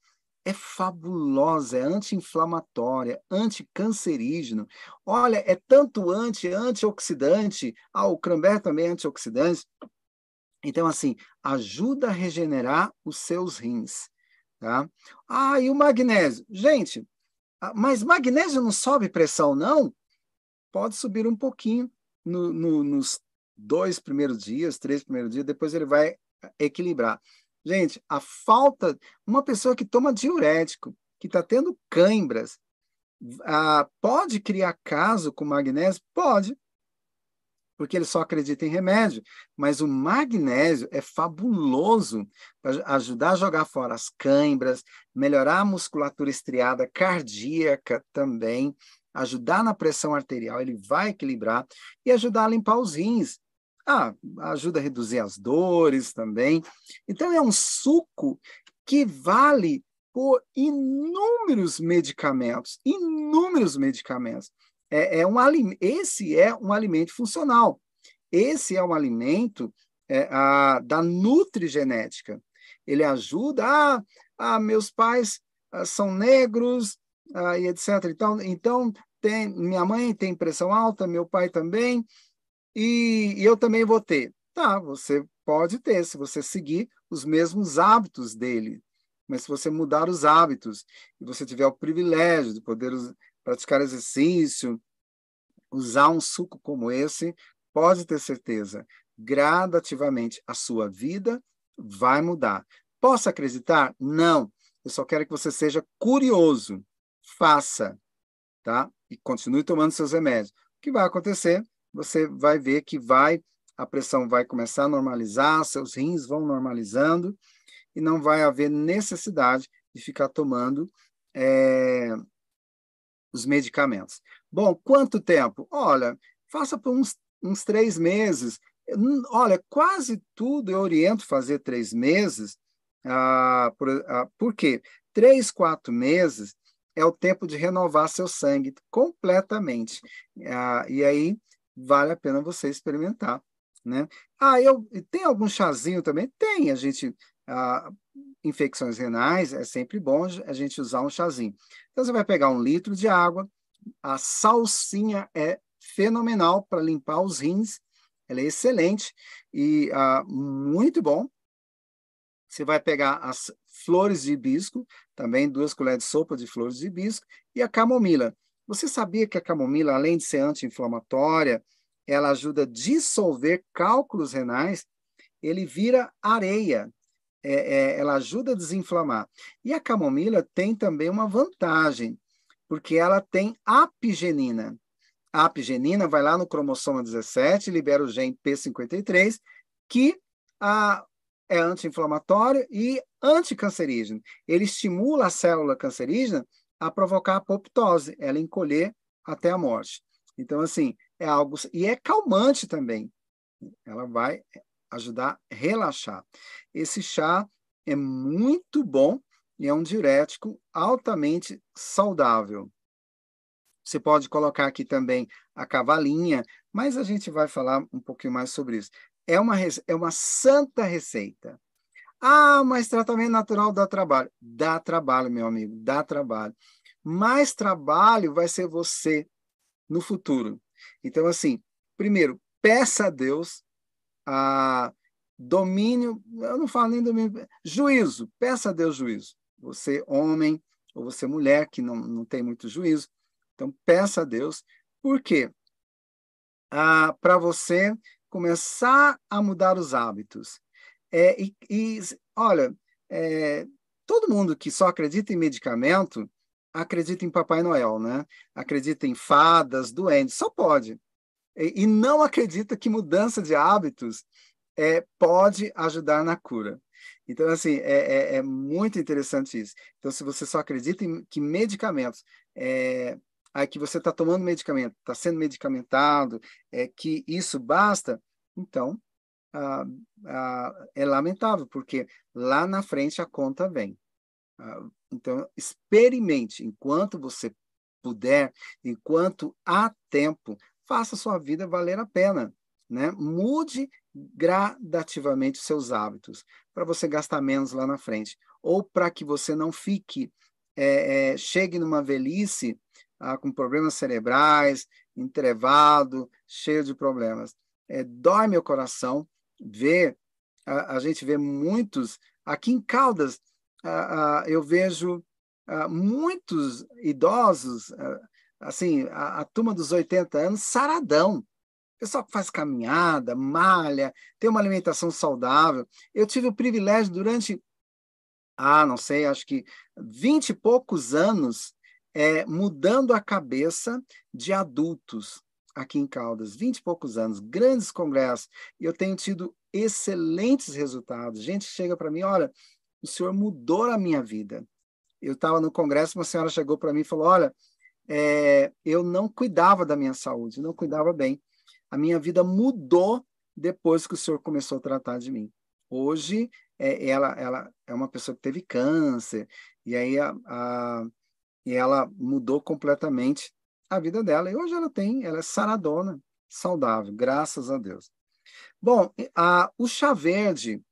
é fabulosa, é anti-inflamatória, anticancerígeno. Olha, é tanto anti, antioxidante. Ah, o cranberry também é antioxidante. Então, assim, ajuda a regenerar os seus rins. Tá? Ah, e o magnésio? Gente, mas magnésio não sobe pressão, não? Pode subir um pouquinho no, no, nos dois primeiros dias, três primeiros dias, depois ele vai equilibrar. Gente, a falta. Uma pessoa que toma diurético, que está tendo cãibras, ah, pode criar caso com magnésio? Pode. Porque ele só acredita em remédio. Mas o magnésio é fabuloso para ajudar a jogar fora as cãibras, melhorar a musculatura estriada cardíaca também, ajudar na pressão arterial, ele vai equilibrar e ajudar a limpar os rins. Ah, ajuda a reduzir as dores também. Então, é um suco que vale por inúmeros medicamentos, inúmeros medicamentos. É, é um, esse é um alimento funcional. Esse é um alimento é, a, da nutrigenética. Ele ajuda, ah, ah meus pais ah, são negros, ah, e etc. Então, então tem, minha mãe tem pressão alta, meu pai também, e, e eu também vou ter. Tá, você pode ter, se você seguir os mesmos hábitos dele. Mas se você mudar os hábitos e você tiver o privilégio de poder praticar exercício, usar um suco como esse, pode ter certeza, gradativamente a sua vida vai mudar. Posso acreditar? Não. Eu só quero que você seja curioso. Faça, tá? E continue tomando seus remédios. O que vai acontecer? Você vai ver que vai a pressão vai começar a normalizar, seus rins vão normalizando e não vai haver necessidade de ficar tomando é, os medicamentos. Bom, quanto tempo? Olha, faça por uns, uns três meses. Olha, quase tudo eu oriento fazer três meses. Ah, por, ah, por quê? Três, quatro meses é o tempo de renovar seu sangue completamente. Ah, e aí vale a pena você experimentar. Né? Ah, eu tem algum chazinho também? Tem, a gente ah, infecções renais, é sempre bom a gente usar um chazinho. Então, você vai pegar um litro de água, a salsinha é fenomenal para limpar os rins, ela é excelente e ah, muito bom. Você vai pegar as flores de hibisco, também duas colheres de sopa de flores de hibisco, e a camomila. Você sabia que a camomila, além de ser anti-inflamatória, ela ajuda a dissolver cálculos renais? Ele vira areia, é, é, ela ajuda a desinflamar. E a camomila tem também uma vantagem, porque ela tem apigenina. A apigenina vai lá no cromossomo 17, libera o gene P53, que a, é anti-inflamatório e anticancerígeno. Ele estimula a célula cancerígena a provocar apoptose, ela encolher até a morte. Então, assim, é algo. E é calmante também. Ela vai ajudar a relaxar. Esse chá é muito bom e é um diurético altamente saudável. Você pode colocar aqui também a cavalinha, mas a gente vai falar um pouquinho mais sobre isso. É uma, é uma santa receita. Ah, mas tratamento natural dá trabalho. Dá trabalho, meu amigo, dá trabalho. Mais trabalho vai ser você no futuro. Então, assim, primeiro, peça a Deus a domínio, eu não falo nem domínio, juízo, peça a Deus juízo. Você, homem, ou você, mulher, que não, não tem muito juízo, então peça a Deus. Por quê? Ah, Para você começar a mudar os hábitos. É, e, e, olha, é, todo mundo que só acredita em medicamento acredita em Papai Noel, né? Acredita em fadas, duendes, só pode e, não acredita que mudança de hábitos é, pode ajudar na cura. Então, assim, é, é, é, muito interessante isso. Então, se você só acredita em que medicamentos, é, aí que você está tomando medicamento, está sendo medicamentado, é, que isso basta, então ah, ah, é lamentável, porque lá na frente a conta vem. Ah, então, experimente enquanto você puder, enquanto há tempo, faça sua vida valer a pena. Né? Mude gradativamente seus hábitos para você gastar menos lá na frente, ou para que você não fique, é, é, chegue numa velhice ah, com problemas cerebrais, entrevado, cheio de problemas. É, dói meu coração ver, a, a gente vê muitos, aqui em Caldas, a, a, eu vejo muitos idosos, assim, a, a turma dos 80 anos, saradão. Pessoal que faz caminhada, malha, tem uma alimentação saudável. Eu tive o privilégio durante, ah, não sei, acho que vinte e poucos anos, é, mudando a cabeça de adultos. aqui em Caldas, 20 e poucos anos, grandes congressos, e eu tenho tido excelentes resultados. Gente chega para mim, olha, o senhor mudou a minha vida. Eu estava no congresso, uma senhora chegou para mim e falou, olha, é, eu não cuidava da minha saúde, não cuidava bem. A minha vida mudou depois que o senhor começou a tratar de mim. Hoje, é, ela, ela é uma pessoa que teve câncer, e aí a, a, e ela mudou completamente a vida dela. E hoje ela tem, ela é saradona, saudável, graças a Deus. Bom, a, o chá verde,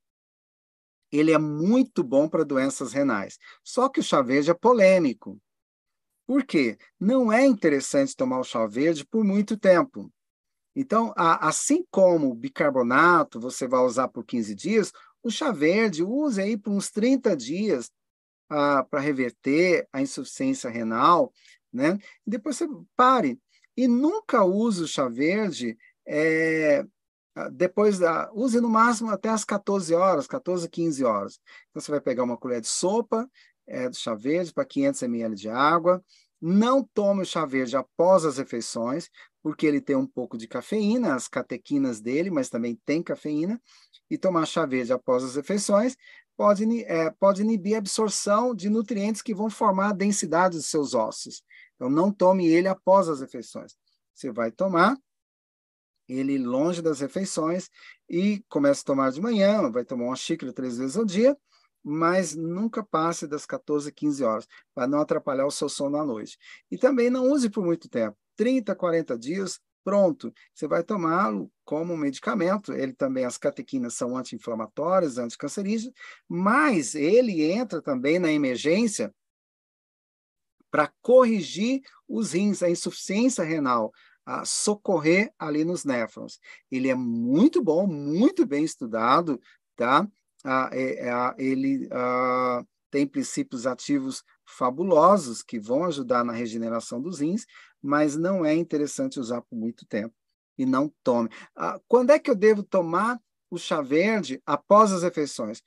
ele é muito bom para doenças renais. Só que o chá verde é polêmico. Por quê? Não é interessante tomar o chá verde por muito tempo. Então, assim como o bicarbonato você vai usar por 15 dias, o chá verde use aí por uns 30 dias ah, para reverter a insuficiência renal, né? E depois você pare. E nunca use o chá verde é, depois da. Use no máximo até as 14 horas, 14, 15 horas. Então você vai pegar uma colher de sopa é, chá verde para 500 ml de água. Não tome o chá verde após as refeições, porque ele tem um pouco de cafeína, as catequinas dele, mas também tem cafeína. E tomar chá verde após as refeições pode, é, pode inibir a absorção de nutrientes que vão formar a densidade dos seus ossos. Então, não tome ele após as refeições. Você vai tomar ele longe das refeições e comece a tomar de manhã, vai tomar uma xícara três vezes ao dia, mas nunca passe das 14, 15 horas, para não atrapalhar o seu sono à noite. E também não use por muito tempo, 30, 40 dias, pronto, você vai tomá-lo como medicamento. Ele também, as catequinas são anti-inflamatórias, anticancerígenas, mas ele entra também na emergência para corrigir os rins, a insuficiência renal, a socorrer ali nos néfrons. Ele é muito bom, muito bem estudado, tá? Ah, é, é, ele ah, tem princípios ativos fabulosos que vão ajudar na regeneração dos rins, mas não é interessante usar por muito tempo. E não tome. Ah, quando é que eu devo tomar o chá verde após as refeições?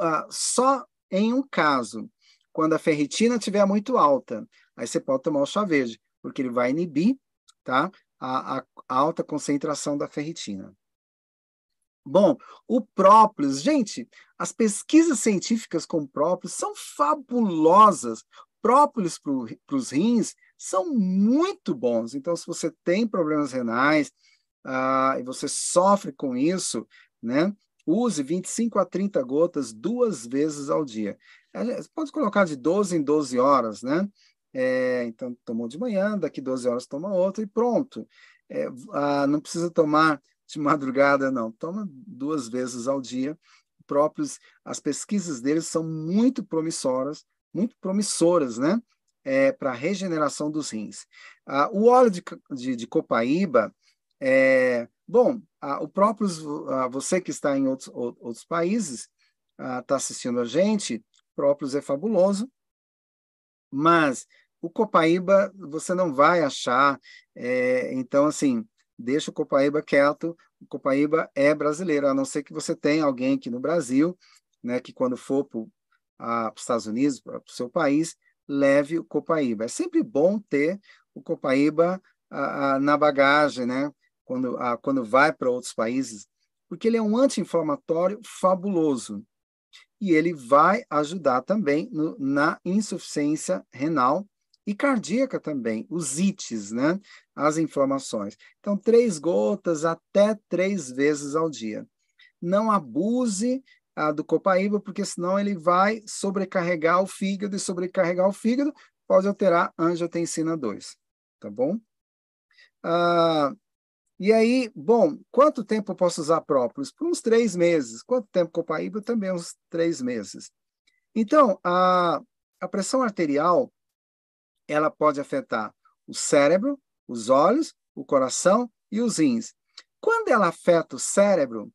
Ah, só em um caso, quando a ferritina estiver muito alta, aí você pode tomar o chá verde, porque ele vai inibir tá? A, a, alta concentração da ferritina. Bom, o própolis, gente, as pesquisas científicas com própolis são fabulosas. Própolis para os rins são muito bons. Então, se você tem problemas renais ah, e você sofre com isso, né? Use 25 a 30 gotas duas vezes ao dia. Você pode colocar de 12 em 12 horas, né? É, então, tomou de manhã, daqui 12 horas toma outro e pronto. É, ah, não precisa tomar de madrugada, não. Toma duas vezes ao dia. Próprios, as pesquisas deles são muito promissoras, muito promissoras, né? É, para a regeneração dos rins. Ah, o óleo de, de, de copaíba, é, bom, ah, o próprio, ah, você que está em outros, outros países, está assistindo a gente, próprios é fabuloso, mas o Copaíba você não vai achar. É, então, assim, deixa o Copaíba quieto. O Copaíba é brasileiro, a não ser que você tenha alguém aqui no Brasil, né, que quando for para os Estados Unidos, para o seu país, leve o Copaíba. É sempre bom ter o Copaíba a, a, na bagagem, né, quando, a, quando vai para outros países, porque ele é um anti-inflamatório fabuloso. E ele vai ajudar também no, na insuficiência renal e cardíaca também, os ites, né? As inflamações. Então, três gotas até três vezes ao dia. Não abuse ah, do copaíba, porque senão ele vai sobrecarregar o fígado, e sobrecarregar o fígado pode alterar angiotensina 2, tá bom? Ah, e aí, bom, quanto tempo eu posso usar própolis? Por uns três meses. Quanto tempo copaíba? Também uns três meses. Então, a, a pressão arterial ela pode afetar o cérebro, os olhos, o coração e os rins. Quando ela afeta o cérebro,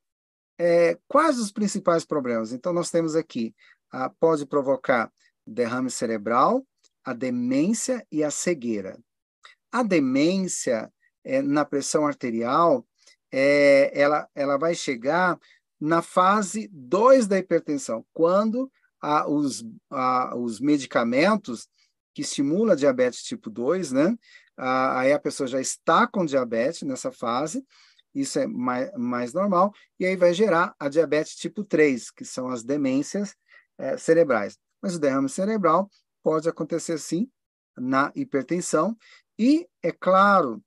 é, quais os principais problemas? Então, nós temos aqui, a, pode provocar derrame cerebral, a demência e a cegueira. A demência é, na pressão arterial, é, ela, ela vai chegar na fase 2 da hipertensão, quando a, os, a, os medicamentos que estimula diabetes tipo 2, né? Ah, aí a pessoa já está com diabetes nessa fase, isso é mais, mais normal, e aí vai gerar a diabetes tipo 3, que são as demências é, cerebrais. Mas o derrame cerebral pode acontecer sim na hipertensão, e, é claro,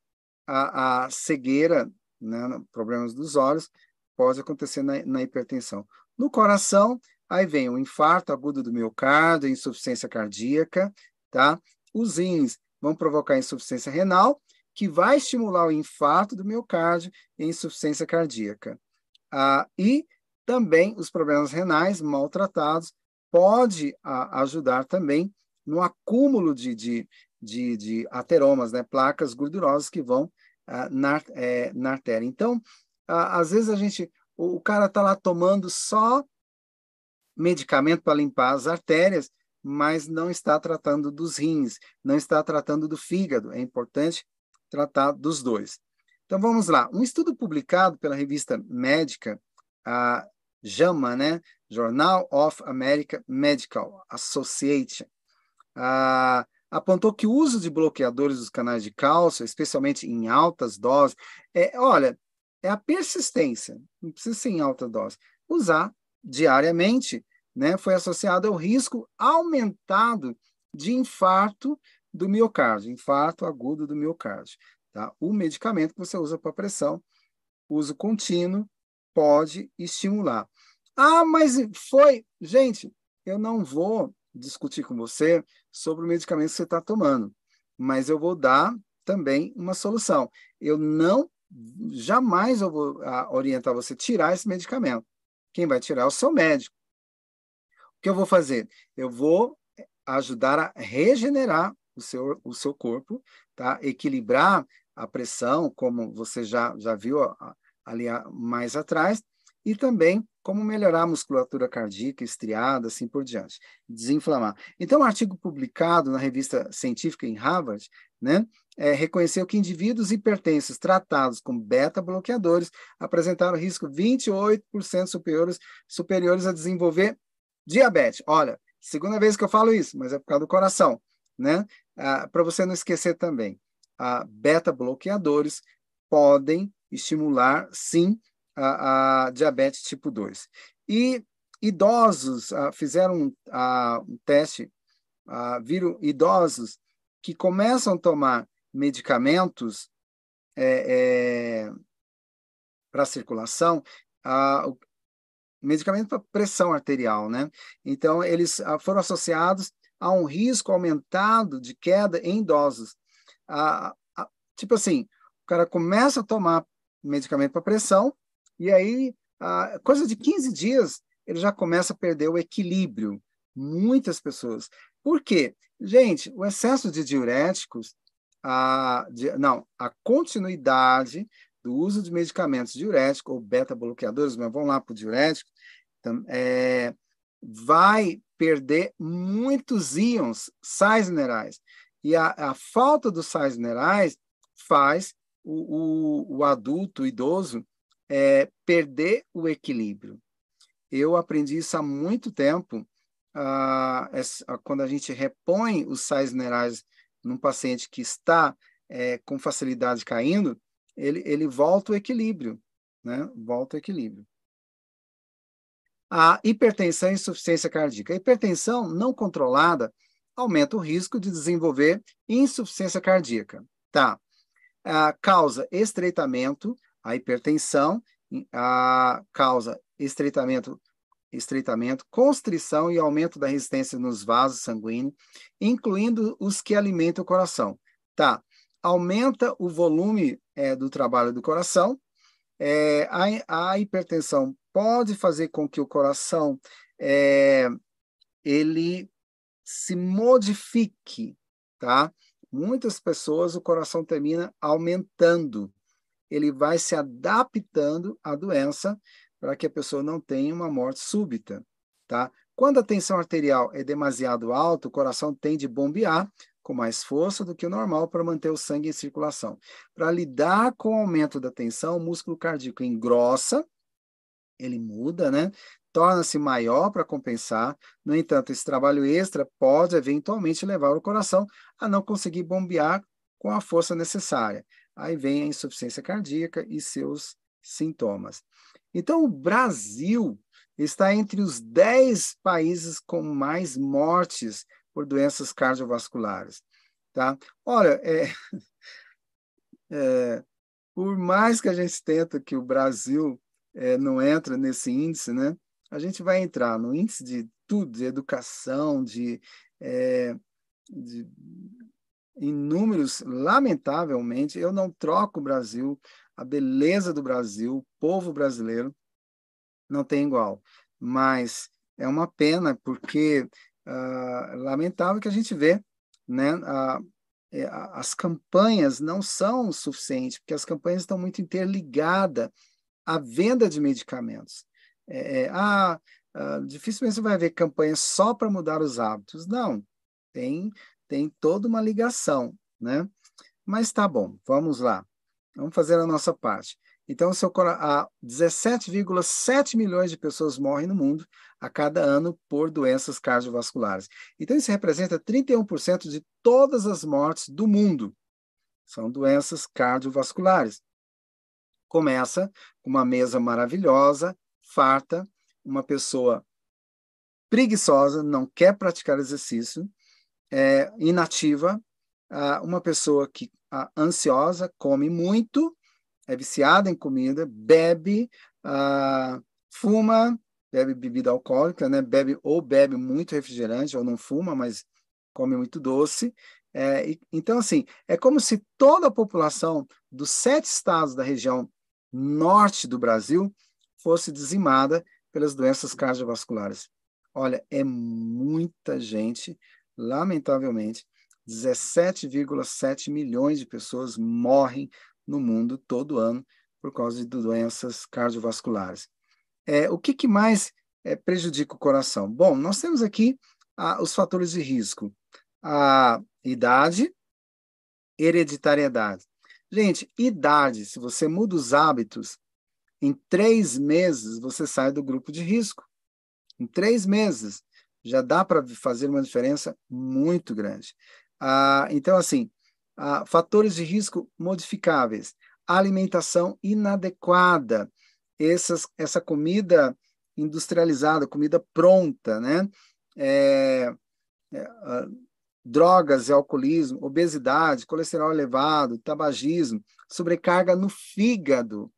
a, a cegueira, né, problemas dos olhos, pode acontecer na, na hipertensão. No coração, aí vem o infarto agudo do miocárdio, insuficiência cardíaca, tá? Os rins vão provocar insuficiência renal, que vai estimular o infarto do miocárdio e insuficiência cardíaca. Ah, e também os problemas renais maltratados pode a, ajudar também no acúmulo de, de, de, de, ateromas, né, placas gordurosas que vão ah, na, é, na artéria. Então, ah, às vezes a gente, o, o cara está lá tomando só medicamento para limpar as artérias, mas não está tratando dos rins, não está tratando do fígado. É importante tratar dos dois. Então vamos lá. Um estudo publicado pela revista médica, a JAMA, né? Journal of American Medical Association, a, apontou que o uso de bloqueadores dos canais de cálcio, especialmente em altas doses, é, olha, é a persistência, não precisa ser em alta dose, usar diariamente né, foi associado ao risco aumentado de infarto do miocárdio, infarto agudo do miocárdio. Tá? O medicamento que você usa para pressão, uso contínuo, pode estimular. Ah, mas foi. Gente, eu não vou discutir com você sobre o medicamento que você está tomando, mas eu vou dar também uma solução. Eu não, jamais eu vou ah, orientar você a tirar esse medicamento. Quem vai tirar é o seu médico que eu vou fazer? Eu vou ajudar a regenerar o seu, o seu corpo, tá? equilibrar a pressão, como você já, já viu ali mais atrás, e também como melhorar a musculatura cardíaca, estriada, assim por diante, desinflamar. Então, um artigo publicado na revista científica em Harvard, né, é, reconheceu que indivíduos hipertensos tratados com beta-bloqueadores apresentaram risco 28% superiores, superiores a desenvolver Diabetes. Olha, segunda vez que eu falo isso, mas é por causa do coração, né? Ah, Para você não esquecer também, beta-bloqueadores podem estimular, sim, a, a, diabetes tipo 2. E idosos ah, fizeram um, ah, um teste, ah, viram idosos que começam a tomar medicamentos é, é, para circulação, ah, medicamento para pressão arterial, né? Então, eles ah, foram associados a um risco aumentado de queda em idosos. Tipo assim, o cara começa a tomar medicamento para pressão, e aí, coisa de 15 dias, ele já começa a perder o equilíbrio. Muitas pessoas. Por quê? Gente, o excesso de diuréticos, a, de, não, a continuidade do uso de medicamentos diuréticos ou beta-bloqueadores, mas vamos lá para o diurético, então, é, vai perder muitos íons, sais minerais. E a, a falta dos sais minerais faz o, o, o adulto, o idoso, é, perder o equilíbrio. Eu aprendi isso há muito tempo, ah, é, quando a gente repõe os sais minerais num paciente que está é, com facilidade caindo, ele, ele volta o equilíbrio, né? Volta o equilíbrio. A hipertensão e insuficiência cardíaca. A hipertensão não controlada aumenta o risco de desenvolver insuficiência cardíaca. Tá. A causa estreitamento, a hipertensão, a causa estreitamento, estreitamento, constrição e aumento da resistência nos vasos sanguíneos, incluindo os que alimentam o coração. Tá aumenta o volume é, do trabalho do coração. É, a, a, hipertensão pode fazer com que o coração é, ele se modifique, tá? Muitas pessoas o coração termina aumentando. Ele vai se adaptando à doença para que a pessoa não tenha uma morte súbita, tá? Quando a tensão arterial é demasiado alta, o coração tende a bombear, com mais força do que o normal para manter o sangue em circulação. Para lidar com o aumento da tensão, o músculo cardíaco engrossa, ele muda, né? torna-se maior para compensar. No entanto, esse trabalho extra pode eventualmente levar o coração a não conseguir bombear com a força necessária. Aí vem a insuficiência cardíaca e seus sintomas. Então, o Brasil está entre os 10 países com mais mortes por doenças cardiovasculares. Tá? Olha, é, <laughs> é, por mais que a gente tenta que o Brasil é, não entre nesse índice, né? a gente vai entrar no índice de tudo, de educação, de, é, de em números, lamentavelmente, eu não troco o Brasil, a beleza do Brasil, o povo brasileiro, não tem igual. Mas é uma pena, porque uh, lamentável que a gente vê, né? Uh, as campanhas não são suficientes, porque as campanhas estão muito interligadas à venda de medicamentos. É, é, ah, uh, dificilmente você vai ver campanhas só para mudar os hábitos. Não, tem, tem toda uma ligação, né? Mas tá bom, vamos lá. Vamos fazer a nossa parte. Então, seu, 17,7 milhões de pessoas morrem no mundo a cada ano por doenças cardiovasculares. Então, isso representa 31% de todas as mortes do mundo. São doenças cardiovasculares. Começa com uma mesa maravilhosa, farta, uma pessoa preguiçosa, não quer praticar exercício, é, inativa, uma pessoa que ansiosa, come muito, é viciada em comida, bebe, fuma, bebe bebida alcoólica, né? Bebe ou bebe muito refrigerante ou não fuma, mas come muito doce. É, e, então, assim, é como se toda a população dos sete estados da região norte do Brasil fosse dizimada pelas doenças cardiovasculares. Olha, é muita gente, lamentavelmente, 17,7 milhões de pessoas morrem no mundo todo ano por causa de doenças cardiovasculares. É, o que, que mais é, prejudica o coração? Bom, nós temos aqui ah, os fatores de risco: a idade, hereditariedade. Gente, idade, se você muda os hábitos, em três meses você sai do grupo de risco. Em três meses já dá para fazer uma diferença muito grande. Ah, então, assim, ah, fatores de risco modificáveis, alimentação inadequada, essas, essa comida industrializada, comida pronta, né? É, é, drogas e alcoolismo, obesidade, colesterol elevado, tabagismo, sobrecarga no fígado,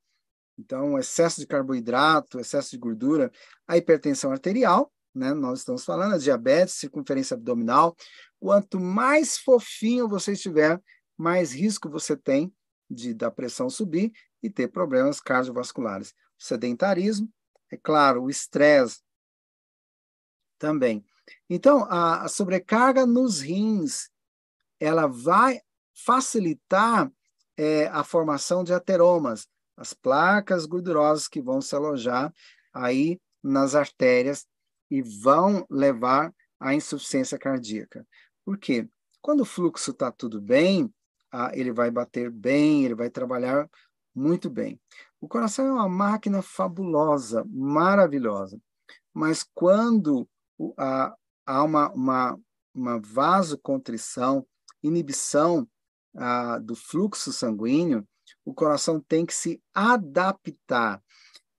então excesso de carboidrato, excesso de gordura, a hipertensão arterial, né? Nós estamos falando a diabetes, circunferência abdominal. Quanto mais fofinho você estiver, mais risco você tem de da pressão subir e ter problemas cardiovasculares. O sedentarismo, é claro, o estresse também. Então, a, a sobrecarga nos rins, ela vai facilitar é, a formação de ateromas, as placas gordurosas que vão se alojar aí nas artérias e vão levar à insuficiência cardíaca. Por quê? Quando o fluxo está tudo bem, ah, ele vai bater bem, ele vai trabalhar muito bem. O coração é uma máquina fabulosa, maravilhosa, mas quando há, uma, uma, uma vasocontrição, inibição ah, do fluxo sanguíneo, o coração tem que se adaptar.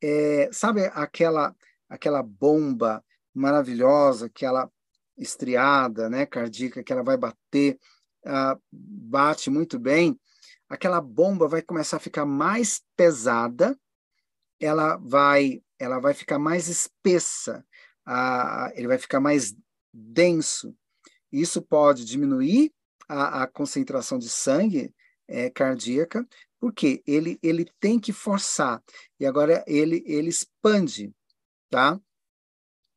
É, sabe aquela aquela bomba maravilhosa, aquela estriada, né, cardíaca, que ela vai bater, uh, bate muito bem, aquela bomba vai começar a ficar mais pesada, ela vai, ela vai ficar mais espessa, uh, ele vai ficar mais denso. Isso pode diminuir a, a concentração de sangue é, cardíaca, porque ele, ele tem que forçar, e agora ele, ele expande, tá?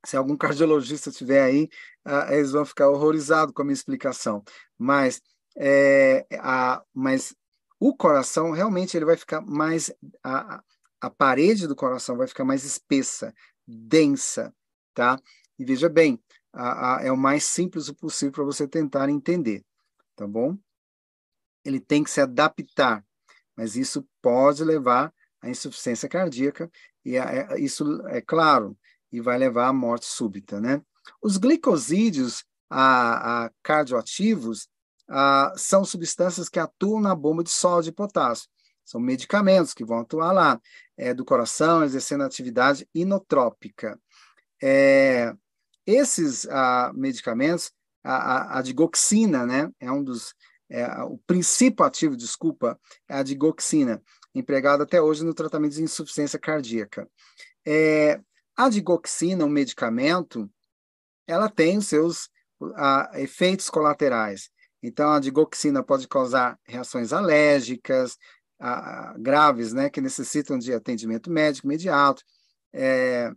Se algum cardiologista estiver aí, uh, eles vão ficar horrorizados com a minha explicação. Mas, é, a, mas o coração, realmente, ele vai ficar mais... A, a parede do coração vai ficar mais espessa, densa, tá? E veja bem, a, a, é o mais simples possível para você tentar entender, tá bom? Ele tem que se adaptar, mas isso pode levar à insuficiência cardíaca, e a, isso, é claro, e vai levar à morte súbita, né? Os glicosídeos a, a cardioativos a, são substâncias que atuam na bomba de sódio de potássio. São medicamentos que vão atuar lá, é, do coração, exercendo atividade inotrópica. É, esses a, medicamentos, a, a, digoxina, né, é um dos, é, o princípio ativo, desculpa, é a digoxina, empregada até hoje no tratamento de insuficiência cardíaca. É, a digoxina, um medicamento, ela tem os seus efeitos colaterais. Então, a digoxina pode causar reações alérgicas graves, né, que necessitam de atendimento médico imediato. É,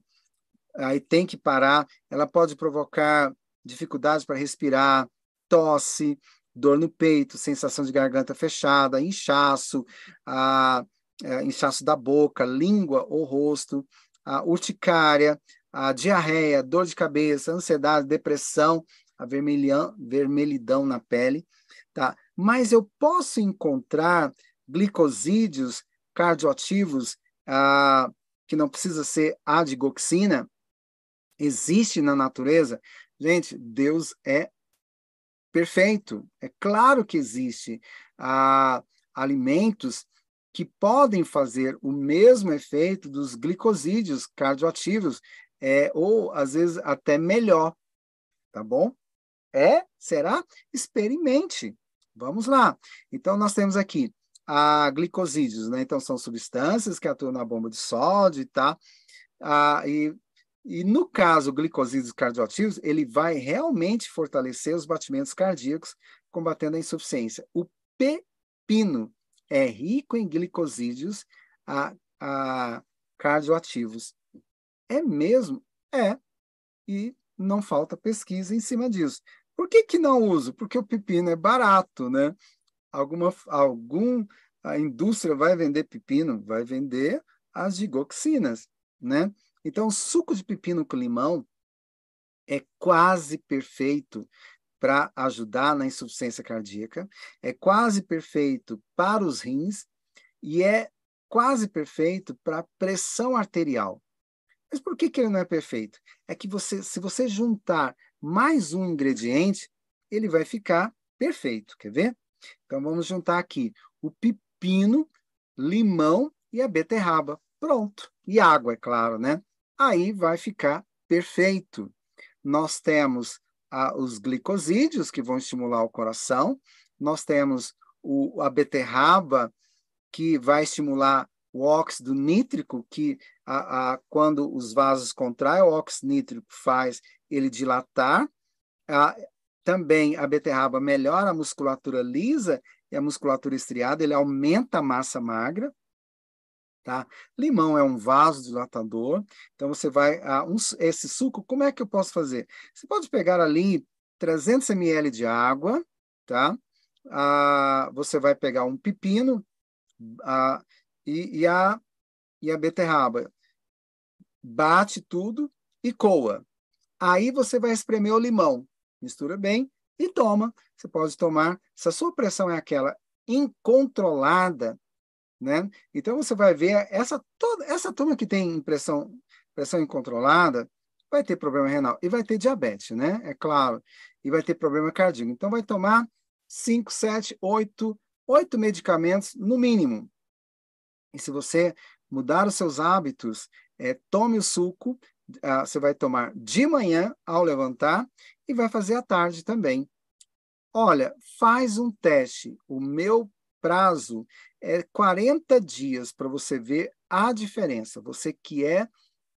aí tem que parar. Ela pode provocar dificuldades para respirar, tosse, dor no peito, sensação de garganta fechada, inchaço, a, é, inchaço da boca, língua ou rosto, a urticária, a diarreia, dor de cabeça, ansiedade, depressão, a vermelhidão na pele, tá? Mas eu posso encontrar glicosídeos cardioativos ah, que não precisa ser a digoxina, existe na natureza. Gente, Deus é perfeito. É claro que existe ah, alimentos que podem fazer o mesmo efeito dos glicosídeos cardioativos, é, ou às vezes até melhor, tá bom? É? Será? Experimente. Vamos lá. Então, nós temos aqui a glicosídeos, né? Então, são substâncias que atuam na bomba de sódio, tá? Ah, e, e no caso, glicosídeos cardioativos, ele vai realmente fortalecer os batimentos cardíacos, combatendo a insuficiência. O pepino é rico em glicosídeos a, a cardioativos. É mesmo? É. E não falta pesquisa em cima disso. Por que, que não uso? Porque o pepino é barato, né? Alguma, algum, a indústria vai vender pepino, vai vender as digoxinas, né? Então, o suco de pepino com limão é quase perfeito para ajudar na insuficiência cardíaca, é quase perfeito para os rins e é quase perfeito para pressão arterial. Mas por que, que ele não é perfeito? É que você, se você juntar mais um ingrediente, ele vai ficar perfeito. Quer ver? Então vamos juntar aqui o pepino, limão e a beterraba. Pronto. E água, é claro, né? Aí vai ficar perfeito. Nós temos a, os glicosídeos, que vão estimular o coração, nós temos o, a beterraba, que vai estimular o óxido nítrico, que a, a, quando os vasos contraem, o óxido nítrico faz ele dilatar. A, também a beterraba melhora a musculatura lisa e a musculatura estriada, ele aumenta a massa magra. Tá? Limão é um vasodilatador, então você vai. Ah, um, esse suco, como é que eu posso fazer? Você pode pegar ali 300 ml de água, tá? Ah, você vai pegar um pepino ah, e, e, a, e a beterraba. Bate tudo e coa. Aí você vai espremer o limão. Mistura bem e toma. Você pode tomar. Se a sua pressão é aquela incontrolada, né? Então você vai ver essa toda essa turma que tem pressão pressão incontrolada vai ter problema renal e vai ter diabetes, né? É claro, e vai ter problema cardíaco. Então vai tomar 5, 7, 8, 8 medicamentos no mínimo. E se você mudar os seus hábitos, é, tome o suco, ah, você vai tomar de manhã ao levantar e vai fazer à tarde também. Olha, faz um teste. O meu prazo é 40 dias para você ver a diferença. Você que é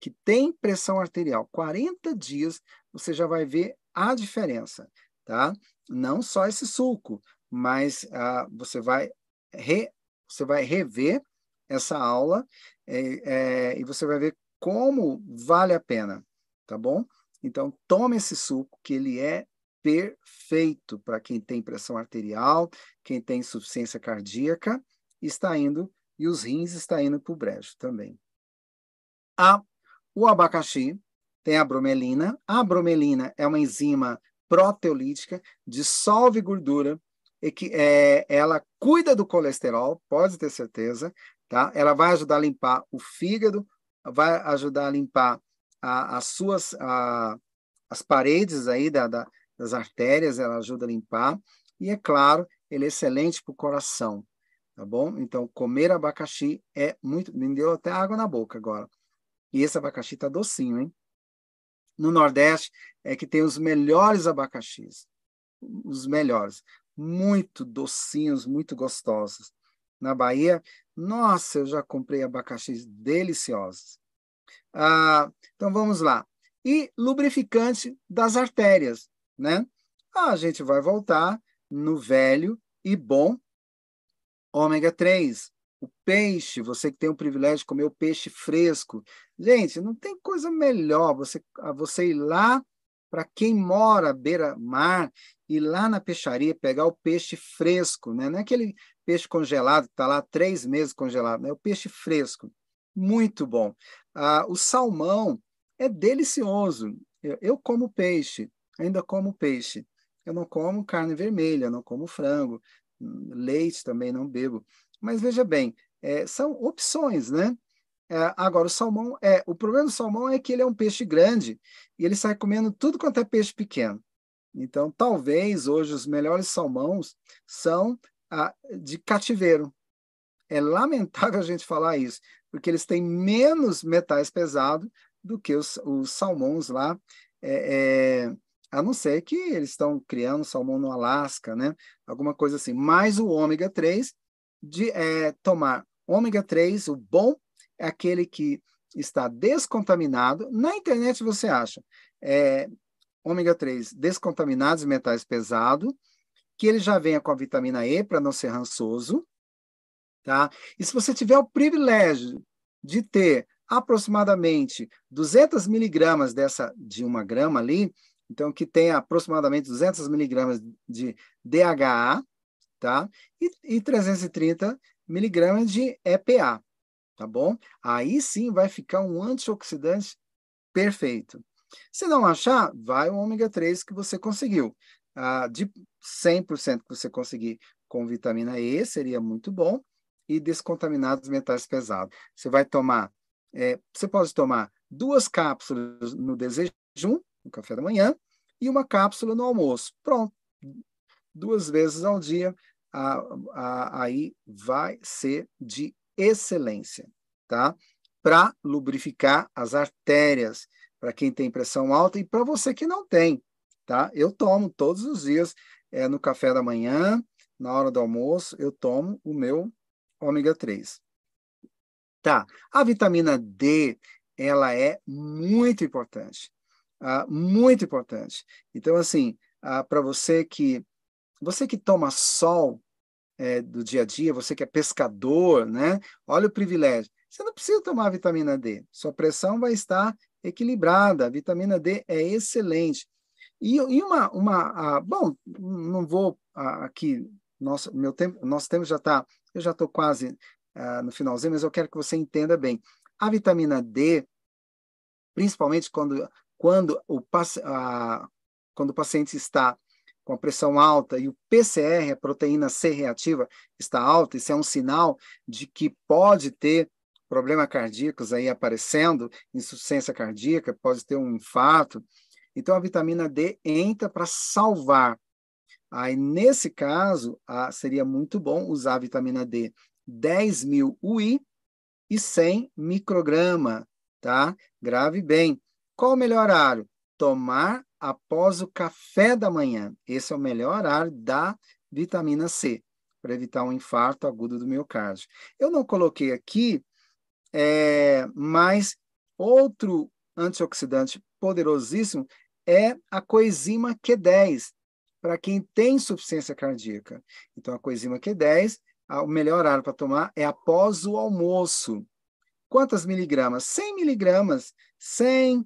que tem pressão arterial, 40 dias você já vai ver a diferença, tá? Não só esse suco, mas ah, você vai re, você vai rever essa aula é, é, e você vai ver como vale a pena, tá bom? Então tome esse suco que ele é perfeito para quem tem pressão arterial, quem tem insuficiência cardíaca está indo, e os rins está indo para o brejo também. A, o abacaxi tem a bromelina. A bromelina é uma enzima proteolítica, dissolve gordura, e que é, ela cuida do colesterol, pode ter certeza, tá? Ela vai ajudar a limpar o fígado, vai ajudar a limpar a, as suas a, as paredes aí da, da, das artérias, ela ajuda a limpar. E é claro, ele é excelente para o coração, tá bom? Então, comer abacaxi é muito. Me deu até água na boca agora. E esse abacaxi tá docinho, hein? No Nordeste é que tem os melhores abacaxis. Os melhores. Muito docinhos, muito gostosos. Na Bahia, nossa, eu já comprei abacaxis deliciosos. Ah, então vamos lá. E lubrificante das artérias, né? Ah, a gente vai voltar no velho e bom ômega 3. O peixe, você que tem o privilégio de comer o peixe fresco. Gente, não tem coisa melhor você, você ir lá para quem mora à beira-mar, ir lá na peixaria pegar o peixe fresco, né? não é aquele peixe congelado que está lá três meses congelado, né? é o peixe fresco. Muito bom. Ah, o salmão é delicioso. Eu, eu como peixe, ainda como peixe. Eu não como carne vermelha, não como frango, leite também não bebo. Mas veja bem, é, são opções, né? É, agora, o salmão, é, o problema do salmão é que ele é um peixe grande e ele sai comendo tudo quanto é peixe pequeno. Então, talvez hoje os melhores salmões são de cativeiro. É lamentável a gente falar isso, porque eles têm menos metais pesados do que os, os salmões lá é, é, a não ser que eles estão criando salmão no Alasca, né? Alguma coisa assim. Mais o ômega 3, de é, tomar ômega 3, o bom é aquele que está descontaminado. Na internet você acha é, ômega 3 descontaminados e metais pesados, que ele já venha com a vitamina E para não ser rançoso, tá? E se você tiver o privilégio de ter aproximadamente 200 miligramas dessa de uma grama ali, então que tem aproximadamente 200 miligramas de DHA, tá? E, e 330 miligramas de EPA, tá bom? Aí sim vai ficar um antioxidante perfeito. Se não achar, vai o ômega 3 que você conseguiu. Ah, de 100% que você conseguir com vitamina E, seria muito bom. E descontaminados metais pesados. Você vai tomar, é, você pode tomar duas cápsulas no desejum, no café da manhã, e uma cápsula no almoço. Pronto. Duas vezes ao dia, a, a, aí vai ser de excelência, tá? Para lubrificar as artérias, para quem tem pressão alta e para você que não tem, tá? Eu tomo todos os dias, é, no café da manhã, na hora do almoço, eu tomo o meu ômega 3. Tá. A vitamina D, ela é muito importante ah, muito importante. Então, assim, ah, para você que você que toma sol é, do dia a dia, você que é pescador, né? Olha o privilégio. Você não precisa tomar vitamina D. Sua pressão vai estar equilibrada. A vitamina D é excelente. E, e uma, uma bom, não vou aqui, nosso, meu tempo, nosso tempo já está, eu já estou quase ah, no finalzinho, mas eu quero que você entenda bem. A vitamina D, principalmente quando quando o, a, quando o paciente está com a pressão alta e o PCR, a proteína C reativa, está alta, isso é um sinal de que pode ter problemas cardíacos aí aparecendo, insuficiência cardíaca, pode ter um infarto. Então, a vitamina D entra para salvar. Aí, nesse caso, ah, seria muito bom usar a vitamina D 10 mil UI e 100 micrograma, tá? Grave bem. Qual o melhor horário? Tomar após o café da manhã. Esse é o melhor horário da vitamina C, para evitar um infarto agudo do miocárdio. Eu não coloquei aqui, é, mas outro antioxidante poderosíssimo é a coenzima Q10, para quem tem insuficiência cardíaca. Então, a coenzima Q10, o melhor horário para tomar é após o almoço. Quantas miligramas? 100 miligramas. 100,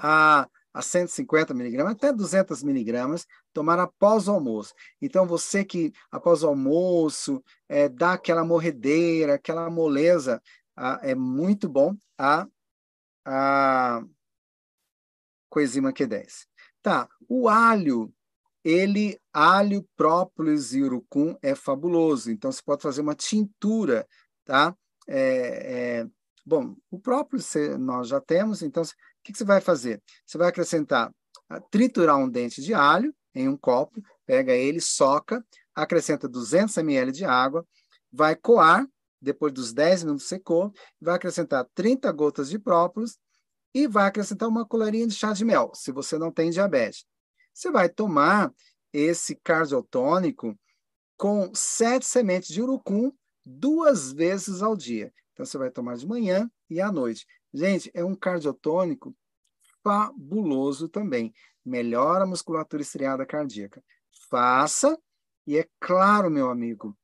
a, a 150 miligramas, até 200 miligramas, tomar após o almoço. Então, você que após o almoço é, dá aquela morredeira, aquela moleza, a, é muito bom a, a coenzima Q10. Tá, o alho, ele, alho, própolis e urucum é fabuloso. Então, você pode fazer uma tintura, tá? É, é, Bom, o próprio nós já temos, então que, que você vai fazer? Você vai acrescentar, ah, triturar um dente de alho em um copo, pega ele, soca, acrescenta 200 ml de água, vai coar, depois dos 10 minutos secou, vai acrescentar 30 gotas de própolis e vai acrescentar uma colherinha de chá de mel, se você não tem diabetes. Você vai tomar esse cardiotônico com sete sementes de urucum duas vezes ao dia. Então, você vai tomar de manhã e à noite. Gente, é um cardiotônico fabuloso também. Melhora a musculatura estriada cardíaca. Faça, e é claro, meu amigo,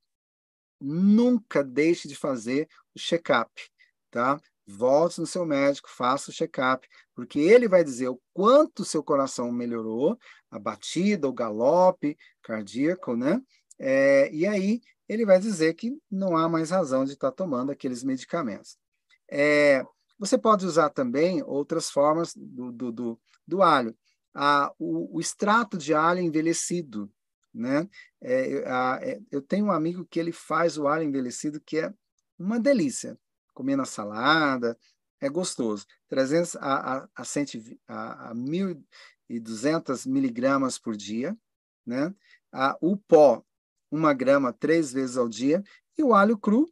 nunca deixe de fazer o check-up, tá? Volte no seu médico, faça o check-up, porque ele vai dizer o quanto seu coração melhorou, a batida, o galope cardíaco, né? É, e aí ele vai dizer que não há mais razão de estar tomando aqueles medicamentos. É, você pode usar também outras formas do, do, do, do alho. Ah, o, o, extrato de alho envelhecido, né? É, a, é, eu tenho um amigo que ele faz o alho envelhecido que é uma delícia. Comer na salada, é gostoso. 300 a, a, a, 100, a, a 1.200 miligramas por dia, né? O pó uma grama três vezes ao dia, e o alho cru,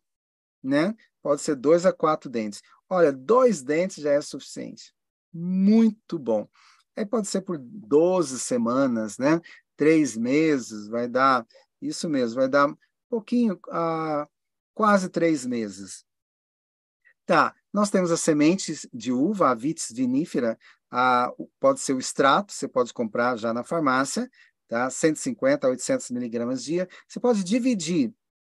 né? Pode ser dois a quatro dentes. Olha, dois dentes já é suficiente. Muito bom. Aí pode ser por 12 semanas, né? Três meses, vai dar, isso mesmo, vai dar um pouquinho, ah, quase três meses. Tá, nós temos as sementes de uva, a vitis vinífera, a, pode ser o extrato, você pode comprar já na farmácia, tá? 150 a 800 miligramas dia. Você pode dividir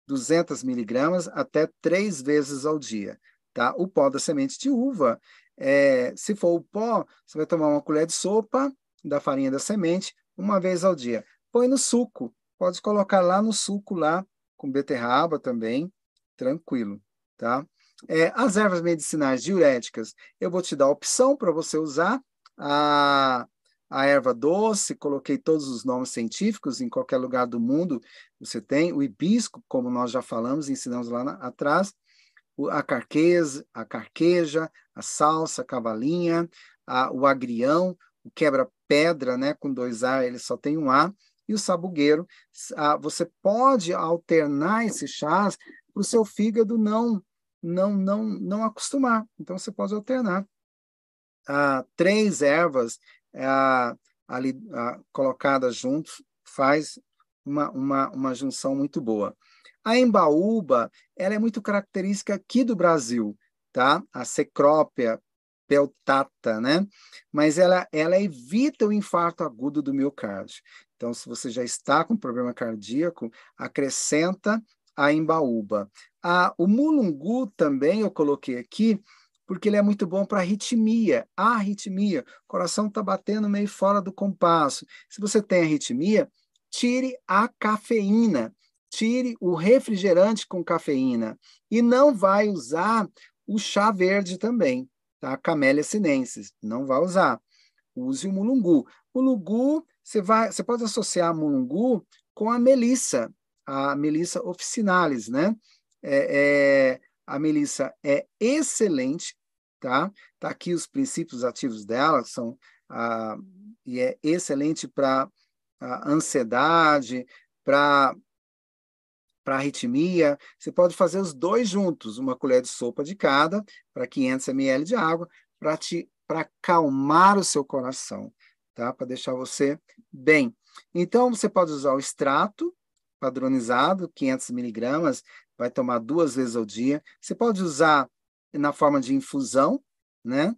200 miligramas até três vezes ao dia, tá? O pó da semente de uva, é, se for o pó, você vai tomar uma colher de sopa da farinha da semente uma vez ao dia. Põe no suco, pode colocar lá no suco lá com beterraba também, tranquilo, tá? É, as ervas medicinais diuréticas, eu vou te dar a opção para você usar a a erva doce, coloquei todos os nomes científicos, em qualquer lugar do mundo você tem, o hibisco, como nós já falamos, ensinamos lá na, atrás, a carqueza, a carqueja, a salsa, a cavalinha, a, o agrião, o quebra-pedra, né, com dois A, ele só tem um A, e o sabugueiro. A, você pode alternar esses chás para o seu fígado não, não, não, não acostumar. Então, você pode alternar. Ah, três ervas é, colocadas juntos faz uma, uma, uma junção muito boa. A embaúba, ela é muito característica aqui do Brasil, tá? A secrópia peltata, né? Mas ela, ela evita o infarto agudo do miocárdio. Então, se você já está com problema cardíaco, acrescenta a embaúba. A, o mulungu também eu coloquei aqui, porque ele é muito bom para arritmia. Arritmia, o coração está batendo meio fora do compasso. Se você tem arritmia, tire a cafeína, tire o refrigerante com cafeína e não vai usar o chá verde também, tá? Camélia sinensis, não vai usar. Use o mulungu. Mulungu, você vai, você pode associar mulungu com a melissa, a melissa officinalis, né? É, é, a Melissa é excelente, tá? Tá aqui os princípios ativos dela, são ah, e é excelente para ansiedade, para para arritmia. Você pode fazer os dois juntos, uma colher de sopa de cada para 500 ml de água, para te para acalmar o seu coração, tá? Para deixar você bem. Então você pode usar o extrato padronizado, 500 miligramas, vai tomar duas vezes ao dia. Você pode usar na forma de infusão, né?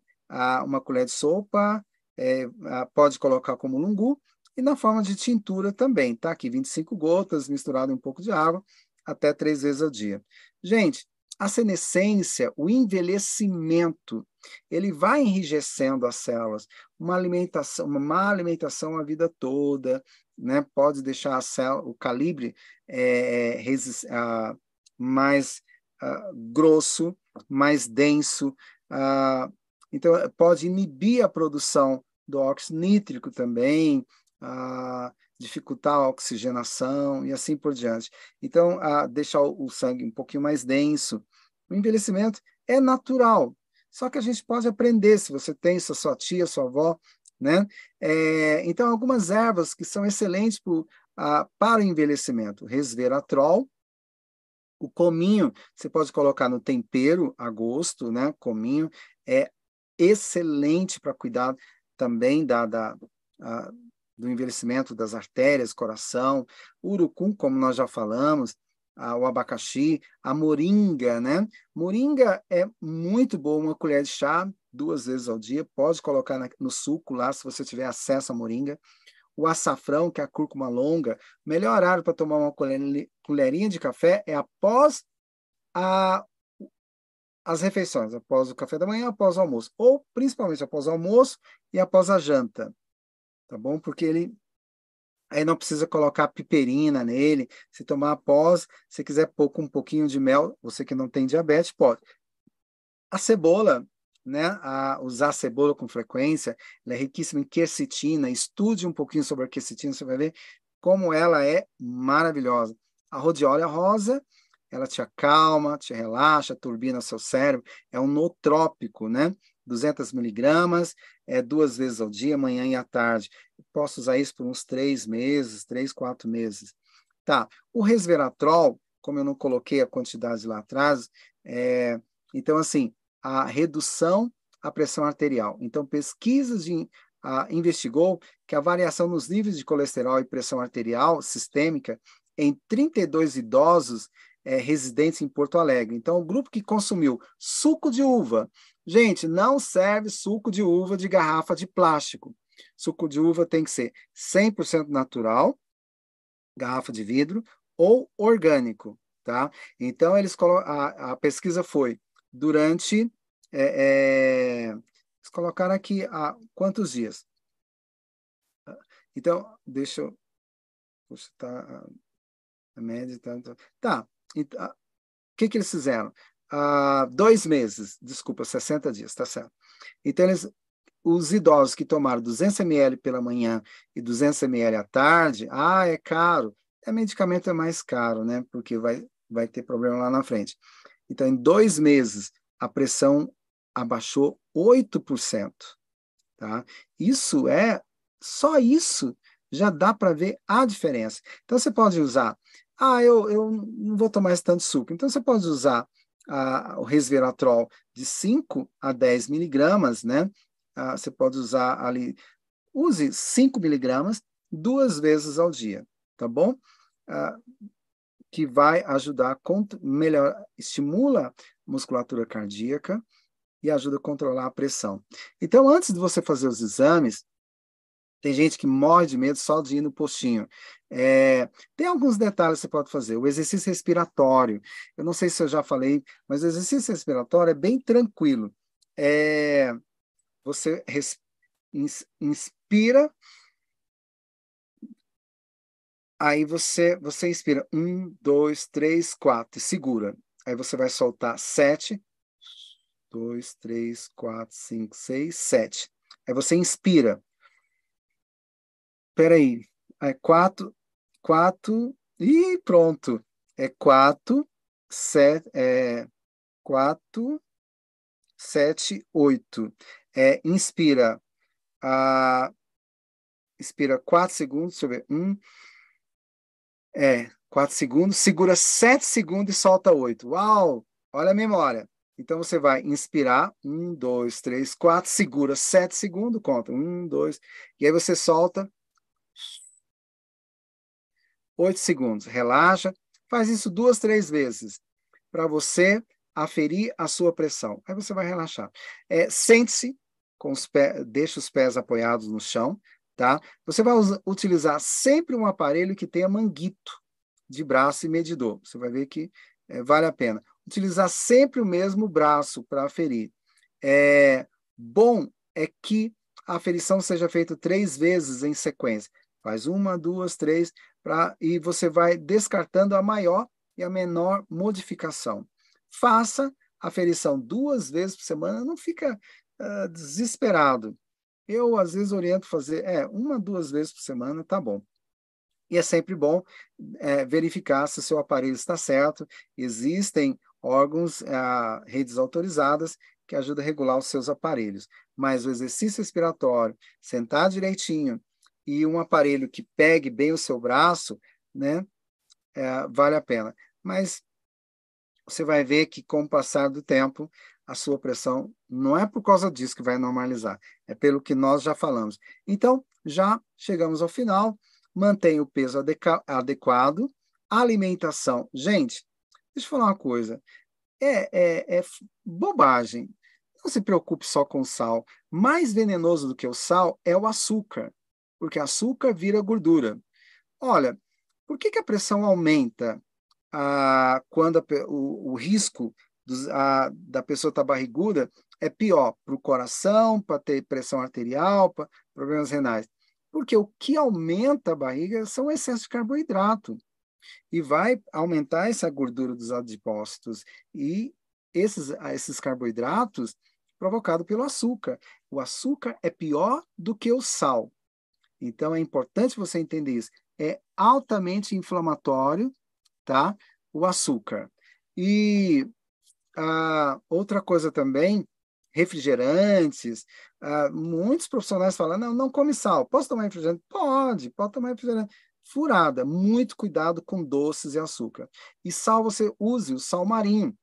uma colher de sopa, é, pode colocar como lungu, e na forma de tintura também, tá? Aqui 25 gotas, misturado em um pouco de água, até três vezes ao dia. Gente, a senescência, o envelhecimento, ele vai enrijecendo as células. Uma alimentação, uma má alimentação a vida toda, né? Pode deixar a célula, o calibre é, uh, mais uh, grosso, mais denso. Uh, então, pode inibir a produção do óxido nítrico também, uh, dificultar a oxigenação e assim por diante. Então, deixar o sangue um pouquinho mais denso. O envelhecimento é natural. Só que a gente pode aprender, se você tem sua, sua tia, sua avó, né? É, então, algumas ervas que são excelentes pro, para o envelhecimento. Resveratrol, o cominho, você pode colocar no tempero a gosto, né? Cominho é excelente para cuidar também da, da a, do envelhecimento das artérias, coração. Urucum, como nós já falamos, a, o abacaxi, a moringa, né? Moringa é muito boa, uma colher de chá duas vezes ao dia. Pode colocar na, no suco lá, se você tiver acesso à moringa o açafrão, que é a cúrcuma longa, melhor horário para tomar uma colherinha de café é após a, as refeições, após o café da manhã, após o almoço, ou principalmente após o almoço e após a janta, tá bom? Porque ele aí não precisa colocar piperina nele, se tomar após, se quiser pôr com um pouquinho de mel, você que não tem diabetes, pode. A cebola, né, a usar cebola com frequência, ela é riquíssima em quercetina, estude um pouquinho sobre a quercetina, você vai ver como ela é maravilhosa. A rhodiola rosa, ela te acalma, te relaxa, turbina seu cérebro, é um nootrópico, né? 200 miligramas, é duas vezes ao dia, manhã e à tarde. posso usar isso por uns três meses, três, quatro meses. Tá, o resveratrol, como eu não coloquei a quantidade lá atrás, é, então assim, a redução à pressão arterial. Então, pesquisas de, investigou que a variação nos níveis de colesterol e pressão arterial sistêmica em 32 idosos é, residentes em Porto Alegre. Então, o grupo que consumiu suco de uva, gente, não serve suco de uva de garrafa de plástico. Suco de uva tem que ser 100% natural, garrafa de vidro, ou orgânico, tá? Então, eles a, a pesquisa foi durante. É, é, eles colocaram aqui há quantos dias? Então, deixa eu. Puxa, tá. A média tá. Tá. tá então, o que, que eles fizeram? Ah, dois meses, desculpa, 60 dias, tá certo. Então, eles, os idosos que tomaram 200 ml pela manhã e 200 ml à tarde, ah, é caro. É medicamento é mais caro, né? Porque vai, vai ter problema lá na frente. Então, em dois meses, a pressão abaixou 8%. Tá? Isso é, só isso já dá para ver a diferença. Então, você pode usar, ah, eu, eu não vou tomar esse tanto suco. Então, você pode usar o resveratrol de 5 a 10 miligramas, né? Ah, você pode usar ali, use 5 miligramas duas vezes ao dia, tá bom? Ah, que vai ajudar, melhor, estimula a musculatura cardíaca e ajuda a controlar a pressão. Então, antes de você fazer os exames, tem gente que morre de medo só de ir no postinho. É, tem alguns detalhes que você pode fazer. O exercício respiratório. Eu não sei se eu já falei, mas o exercício respiratório é bem tranquilo. É, você inspira Aí você, você inspira um, dois, três, quatro, e segura. Aí você vai soltar sete, dois, três, quatro, cinco, seis, sete. Aí você inspira. Peraí. É quatro, quatro, e pronto. É quatro, sete, é quatro, sete, oito. É, inspira. Ah, inspira quatro segundos, deixa eu ver. Um, é, 4 segundos, segura 7 segundos e solta 8. Uau! Olha a memória. Então você vai inspirar, 1, 2, 3, 4, segura 7 segundos, conta 1, 2, e aí você solta 8 segundos. Relaxa, faz isso duas, três vezes para você aferir a sua pressão. Aí você vai relaxar. É, Sente-se, com os pés, deixa os pés apoiados no chão, Tá? Você vai utilizar sempre um aparelho que tenha manguito de braço e medidor. Você vai ver que é, vale a pena. Utilizar sempre o mesmo braço para aferir. É, bom é que a aferição seja feita três vezes em sequência. Faz uma, duas, três, pra, e você vai descartando a maior e a menor modificação. Faça a aferição duas vezes por semana, não fica uh, desesperado. Eu, às vezes, oriento fazer é, uma, duas vezes por semana, tá bom. E é sempre bom é, verificar se o seu aparelho está certo. Existem órgãos, ah, redes autorizadas que ajudam a regular os seus aparelhos. Mas o exercício respiratório, sentar direitinho e um aparelho que pegue bem o seu braço, né, é, vale a pena. Mas você vai ver que com o passar do tempo, a sua pressão não é por causa disso que vai normalizar, é pelo que nós já falamos. Então, já chegamos ao final, mantenha o peso adequado, alimentação. Gente, deixa eu falar uma coisa, é, é, é bobagem. Não se preocupe só com sal. Mais venenoso do que o sal é o açúcar, porque açúcar vira gordura. Olha, por que, que a pressão aumenta ah, quando a, o, o risco dos, a, da pessoa estar tá barriguda é pior para o coração, para ter pressão arterial, para problemas renais. Porque o que aumenta a barriga são o excesso de carboidrato. E vai aumentar essa gordura dos adipócitos. E esses, esses carboidratos provocados pelo açúcar. O açúcar é pior do que o sal. Então é importante você entender isso. É altamente inflamatório, tá? O açúcar. E ah, outra coisa também, refrigerantes. Ah, muitos profissionais falam, não, não come sal. Posso tomar refrigerante? Pode, pode tomar refrigerante. Furada, muito cuidado com doces e açúcar. E sal, você use o sal marinho,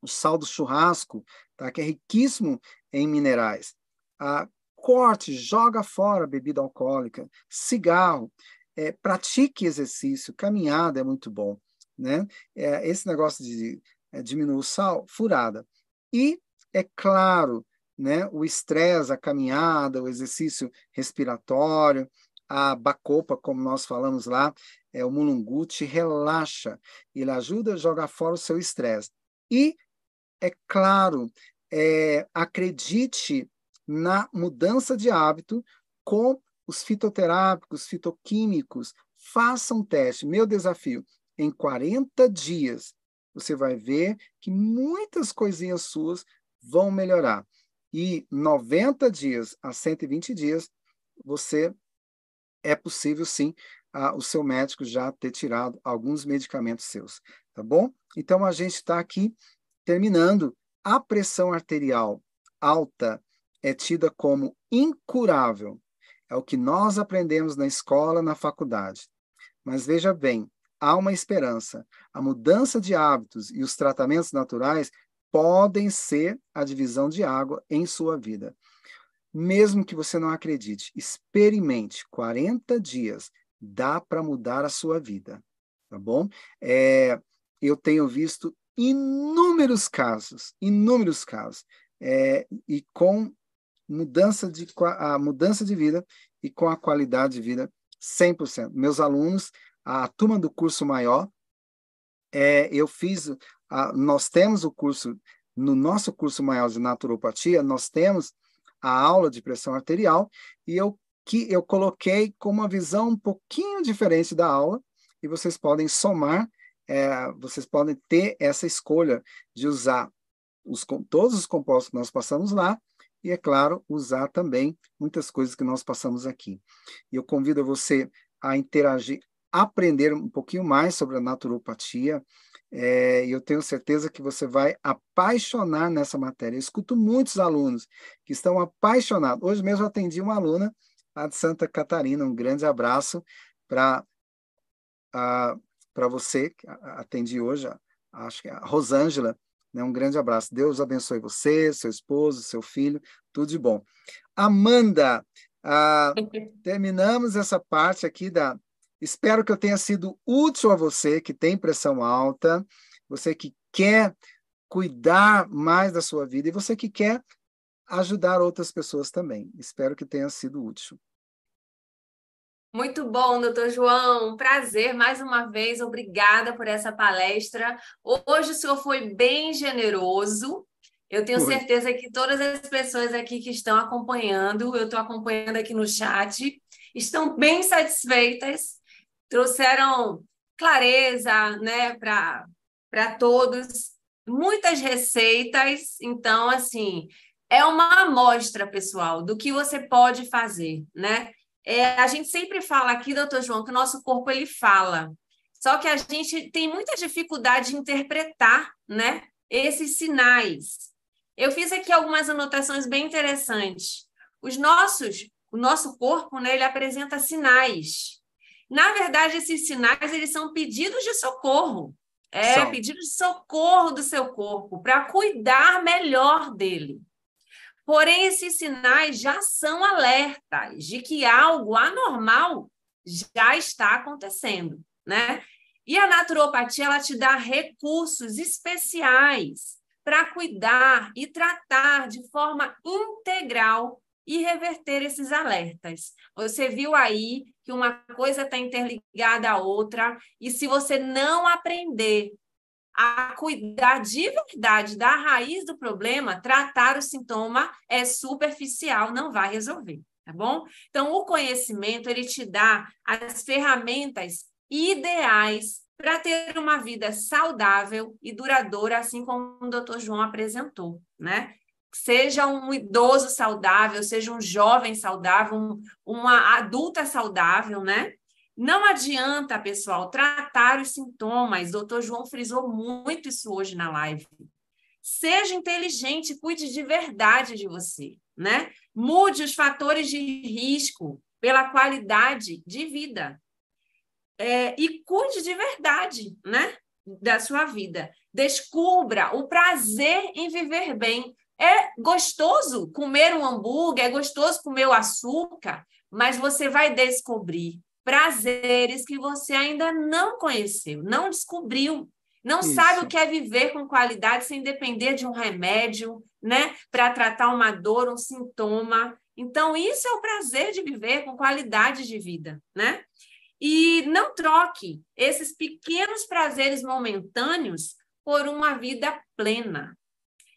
o sal do churrasco, tá? que é riquíssimo em minerais. Ah, corte, joga fora bebida alcoólica, cigarro, é, pratique exercício, caminhada é muito bom. Né? É, esse negócio de é, diminui o sal, furada. E, é claro, né, o estresse, a caminhada, o exercício respiratório, a bacopa, como nós falamos lá, é, o mulungu relaxa, ele ajuda a jogar fora o seu estresse. E, é claro, é, acredite na mudança de hábito com os fitoterápicos, fitoquímicos. Faça um teste. Meu desafio: em 40 dias, você vai ver que muitas coisinhas suas vão melhorar. E 90 dias a 120 dias, você é possível sim a, o seu médico já ter tirado alguns medicamentos seus, tá bom? Então a gente está aqui terminando. A pressão arterial alta é tida como incurável. É o que nós aprendemos na escola, na faculdade. Mas veja bem, há uma esperança. A mudança de hábitos e os tratamentos naturais podem ser a divisão de água em sua vida. Mesmo que você não acredite, experimente 40 dias, dá para mudar a sua vida, tá bom? É, eu tenho visto inúmeros casos, inúmeros casos, é, e com mudança de a mudança de vida e com a qualidade de vida 100%. Meus alunos a turma do curso maior, é, eu fiz, a, nós temos o curso, no nosso curso maior de naturopatia, nós temos a aula de pressão arterial, e eu, que, eu coloquei com uma visão um pouquinho diferente da aula, e vocês podem somar, é, vocês podem ter essa escolha de usar os, todos os compostos que nós passamos lá, e, é claro, usar também muitas coisas que nós passamos aqui. E eu convido você a interagir aprender um pouquinho mais sobre a naturopatia. É, eu tenho certeza que você vai apaixonar nessa matéria. Eu escuto muitos alunos que estão apaixonados. Hoje mesmo atendi uma aluna lá de Santa Catarina. Um grande abraço para para você que atendi hoje, acho que é a Rosângela. Né? Um grande abraço. Deus abençoe você, seu esposo, seu filho, tudo de bom. Amanda, ah, terminamos essa parte aqui da, Espero que eu tenha sido útil a você que tem pressão alta, você que quer cuidar mais da sua vida e você que quer ajudar outras pessoas também. Espero que tenha sido útil. Muito bom, doutor João. Prazer mais uma vez. Obrigada por essa palestra. Hoje o senhor foi bem generoso. Eu tenho foi. certeza que todas as pessoas aqui que estão acompanhando, eu estou acompanhando aqui no chat, estão bem satisfeitas trouxeram clareza né, para todos, muitas receitas. Então, assim, é uma amostra, pessoal, do que você pode fazer. Né? É, a gente sempre fala aqui, doutor João, que o nosso corpo ele fala. Só que a gente tem muita dificuldade de interpretar, né, esses sinais. Eu fiz aqui algumas anotações bem interessantes. Os nossos, o nosso corpo, né, ele apresenta sinais. Na verdade, esses sinais eles são pedidos de socorro. É, são. pedidos de socorro do seu corpo para cuidar melhor dele. Porém, esses sinais já são alertas de que algo anormal já está acontecendo, né? E a naturopatia ela te dá recursos especiais para cuidar e tratar de forma integral e reverter esses alertas. Você viu aí que uma coisa está interligada à outra, e se você não aprender a cuidar de verdade da raiz do problema, tratar o sintoma é superficial, não vai resolver, tá bom? Então, o conhecimento, ele te dá as ferramentas ideais para ter uma vida saudável e duradoura, assim como o doutor João apresentou, né? Seja um idoso saudável, seja um jovem saudável, um, uma adulta saudável, né? Não adianta, pessoal, tratar os sintomas. Doutor João frisou muito isso hoje na live. Seja inteligente, cuide de verdade de você, né? Mude os fatores de risco pela qualidade de vida. É, e cuide de verdade, né? Da sua vida. Descubra o prazer em viver bem. É gostoso comer um hambúrguer, é gostoso comer o açúcar, mas você vai descobrir prazeres que você ainda não conheceu, não descobriu, não Isso. sabe o que é viver com qualidade sem depender de um remédio, né, para tratar uma dor, um sintoma. Então, isso é o prazer de viver com qualidade de vida, né? E não troque esses pequenos prazeres momentâneos por uma vida plena.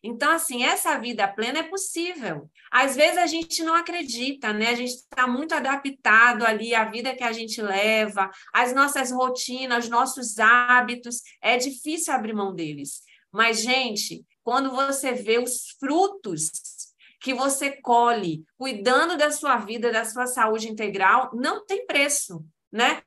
Então, assim, essa vida plena é possível. Às vezes a gente não acredita, né? A gente está muito adaptado ali à vida que a gente leva, às nossas rotinas, aos nossos hábitos. É difícil abrir mão deles. Mas, gente, quando você vê os frutos que você colhe cuidando da sua vida, da sua saúde integral, não tem preço, né?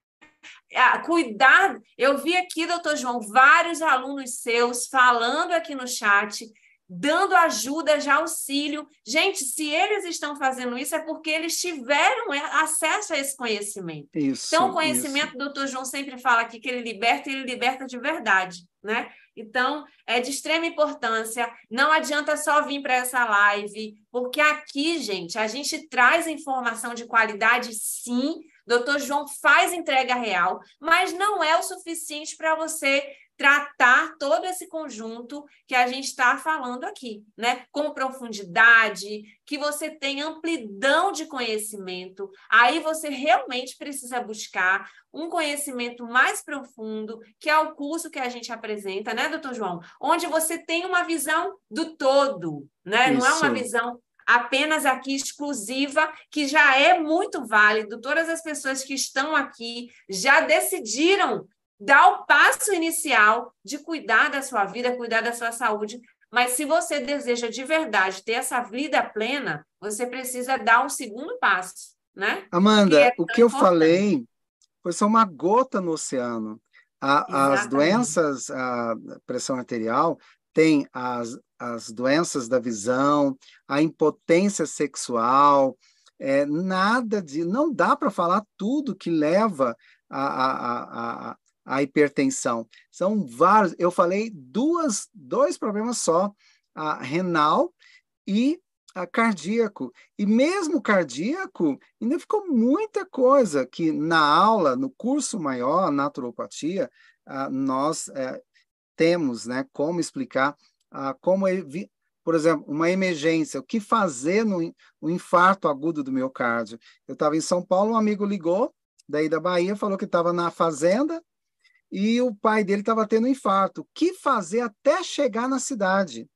cuidar. Eu vi aqui, doutor João, vários alunos seus falando aqui no chat dando ajuda de auxílio. Gente, se eles estão fazendo isso, é porque eles tiveram acesso a esse conhecimento. Isso, então, o conhecimento, o doutor João sempre fala aqui que ele liberta e ele liberta de verdade, né? Então, é de extrema importância. Não adianta só vir para essa live, porque aqui, gente, a gente traz informação de qualidade, sim. Doutor João faz entrega real, mas não é o suficiente para você tratar todo esse conjunto que a gente está falando aqui, né? Com profundidade, que você tem amplidão de conhecimento. Aí você realmente precisa buscar um conhecimento mais profundo, que é o curso que a gente apresenta, né, doutor João? Onde você tem uma visão do todo, né? Isso. Não é uma visão apenas aqui exclusiva, que já é muito válido. Todas as pessoas que estão aqui já decidiram dá o passo inicial de cuidar da sua vida, cuidar da sua saúde. Mas se você deseja de verdade ter essa vida plena, você precisa dar um segundo passo, né? Amanda, é o que eu falei foi só uma gota no oceano. A, as doenças, a pressão arterial, tem as, as doenças da visão, a impotência sexual, é, nada de. Não dá para falar tudo que leva a, a, a, a hipertensão. São vários, eu falei duas, dois problemas só, a renal e a cardíaco. E mesmo cardíaco, ainda ficou muita coisa que na aula, no curso maior, naturopatia, nós é, temos, né, como explicar, como, por exemplo, uma emergência, o que fazer no, no infarto agudo do miocárdio. Eu estava em São Paulo, um amigo ligou, daí da Bahia, falou que estava na fazenda, e o pai dele estava tendo um infarto. O que fazer até chegar na cidade?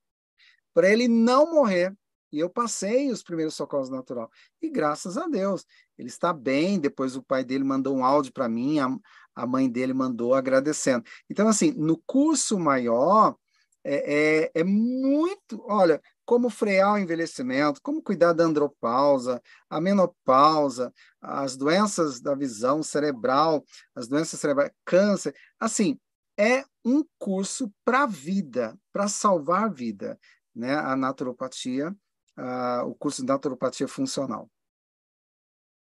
Para ele não morrer. E eu passei os primeiros socorros natural. E graças a Deus, ele está bem. Depois o pai dele mandou um áudio para mim, a, a mãe dele mandou agradecendo. Então, assim, no curso maior, é, é, é muito. Olha, como frear o envelhecimento, como cuidar da andropausa, a menopausa, as doenças da visão cerebral, as doenças cerebrais, câncer. Assim, é um curso para a vida, para salvar a vida, né? A naturopatia, o curso de naturopatia funcional.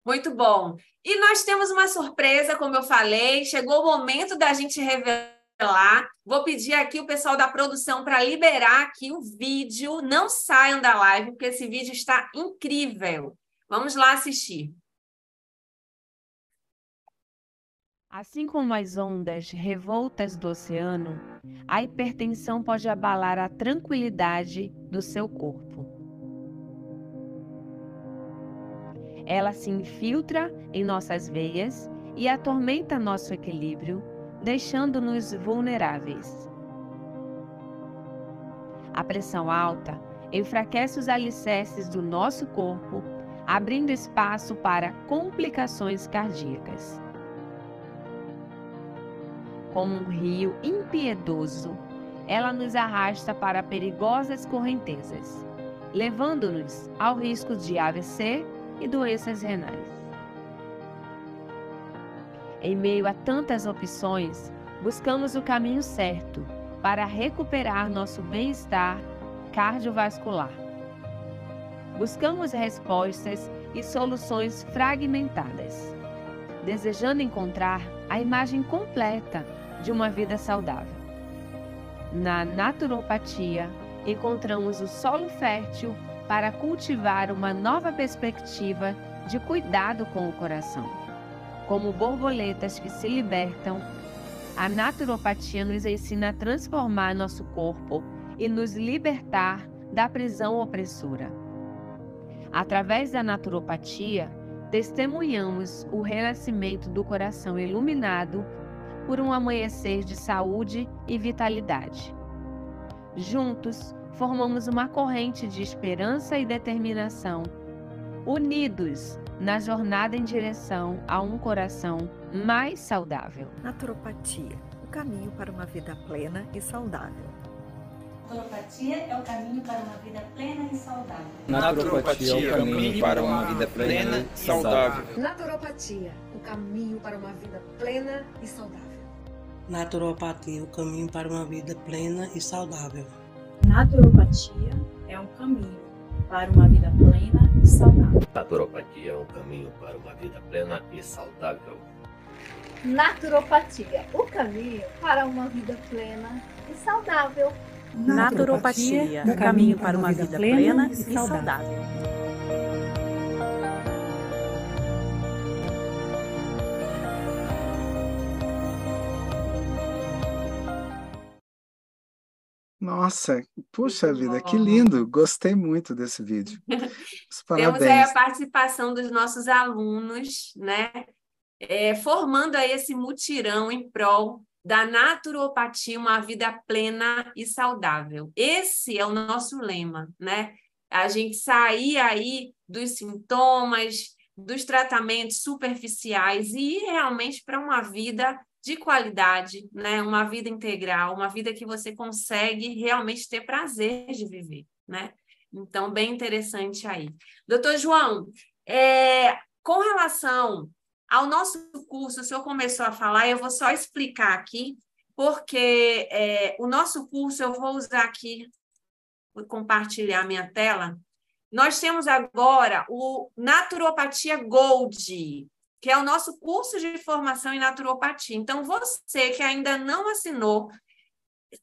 Muito bom. E nós temos uma surpresa, como eu falei, chegou o momento da gente revelar. Vou pedir aqui o pessoal da produção para liberar aqui o vídeo. Não saiam da live, porque esse vídeo está incrível. Vamos lá assistir. Assim como as ondas revoltas do oceano, a hipertensão pode abalar a tranquilidade do seu corpo. Ela se infiltra em nossas veias e atormenta nosso equilíbrio, deixando-nos vulneráveis. A pressão alta enfraquece os alicerces do nosso corpo, abrindo espaço para complicações cardíacas como um rio impiedoso, ela nos arrasta para perigosas correntezas, levando-nos ao risco de AVC e doenças renais. Em meio a tantas opções, buscamos o caminho certo para recuperar nosso bem-estar cardiovascular. Buscamos respostas e soluções fragmentadas, desejando encontrar a imagem completa de uma vida saudável. Na naturopatia, encontramos o solo fértil para cultivar uma nova perspectiva de cuidado com o coração. Como borboletas que se libertam, a naturopatia nos ensina a transformar nosso corpo e nos libertar da prisão opressora. Através da naturopatia, testemunhamos o renascimento do coração iluminado por um amanhecer de saúde e vitalidade. Juntos, formamos uma corrente de esperança e determinação, unidos na jornada em direção a um coração mais saudável. Naturopatia o caminho para uma vida plena e saudável. Naturopatia é o caminho para uma vida plena e saudável. Naturopatia é o caminho para uma vida plena e saudável. Naturopatia, o caminho para uma vida plena e saudável. Naturopatia, o caminho para uma vida plena e saudável. Naturopatia é um caminho para uma vida plena e saudável. Naturopatia é um caminho para uma vida plena e saudável. Naturopatia, o caminho para uma vida plena e saudável. Naturopatia, o caminho para uma vida plena e saudável. Nossa, puxa vida, que lindo! Gostei muito desse vídeo. <laughs> Temos aí a participação dos nossos alunos, né? É, formando aí esse mutirão em prol da naturopatia, uma vida plena e saudável. Esse é o nosso lema, né? A gente sair aí dos sintomas, dos tratamentos superficiais e ir realmente para uma vida de qualidade, né? Uma vida integral, uma vida que você consegue realmente ter prazer de viver, né? Então, bem interessante aí. Doutor João, é, com relação ao nosso curso, o senhor começou a falar, eu vou só explicar aqui, porque é, o nosso curso, eu vou usar aqui, vou compartilhar minha tela. Nós temos agora o Naturopatia Gold, que é o nosso curso de formação em naturopatia. Então, você que ainda não assinou,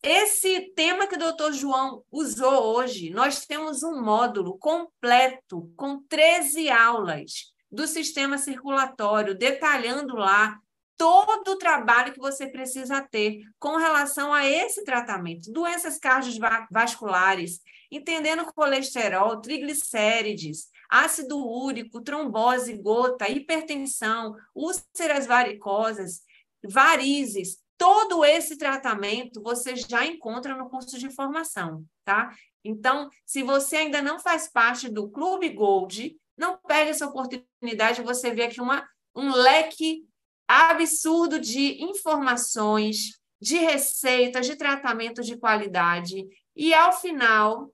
esse tema que o doutor João usou hoje, nós temos um módulo completo com 13 aulas do sistema circulatório, detalhando lá todo o trabalho que você precisa ter com relação a esse tratamento. Doenças cardiovasculares, entendendo colesterol, triglicérides, ácido úrico, trombose, gota, hipertensão, úlceras varicosas, varizes, todo esse tratamento você já encontra no curso de formação, tá? Então, se você ainda não faz parte do Clube Gold, não perde essa oportunidade de você ver aqui uma, um leque absurdo de informações, de receitas, de tratamento de qualidade. E ao final,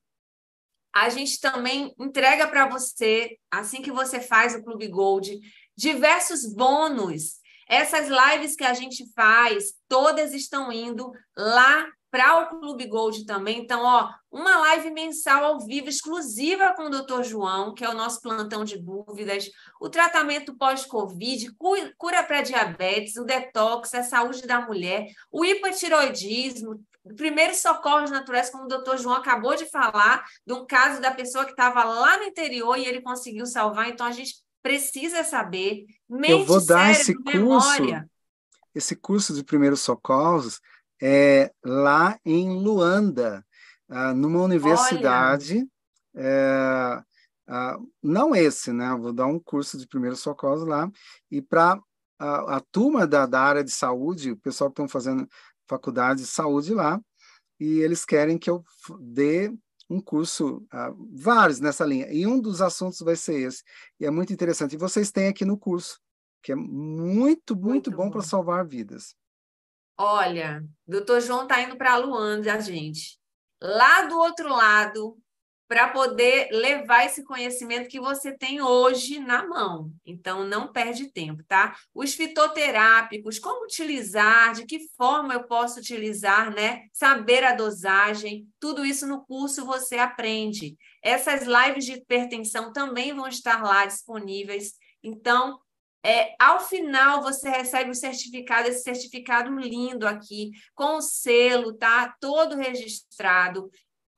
a gente também entrega para você, assim que você faz o Clube Gold, diversos bônus. Essas lives que a gente faz, todas estão indo lá para o Clube Gold também. Então, ó, uma live mensal ao vivo exclusiva com o Dr. João, que é o nosso plantão de dúvidas, o tratamento pós-Covid, cura para diabetes, o detox, a saúde da mulher, o hipotiroidismo, primeiros socorros naturais, como o doutor João acabou de falar, de um caso da pessoa que estava lá no interior e ele conseguiu salvar. Então, a gente precisa saber. Mente, Eu vou dar cérebro, esse curso, memória. esse curso de primeiros socorros é, lá em Luanda, ah, numa universidade. é, não esse, né? Vou dar um curso de primeiros socorros lá. E para a, a turma da, da área de saúde, o pessoal que estão fazendo faculdade de saúde lá, e eles querem que eu dê um curso, ah, vários nessa linha, e um dos assuntos vai ser esse, e é muito interessante. E vocês têm aqui no curso, que é muito, muito, bom para salvar vidas. Olha, doutor João está indo para Luanda, gente. Lá do outro lado, para poder levar esse conhecimento que você tem hoje na mão. Então, não perde tempo, tá? Os fitoterápicos, como utilizar, de que forma eu posso utilizar, né? Saber a dosagem, tudo isso no curso você aprende. Essas lives de hipertensão também vão estar lá disponíveis. Então, é, ao final você recebe o certificado, esse certificado lindo aqui, com o selo, tá? Todo registrado,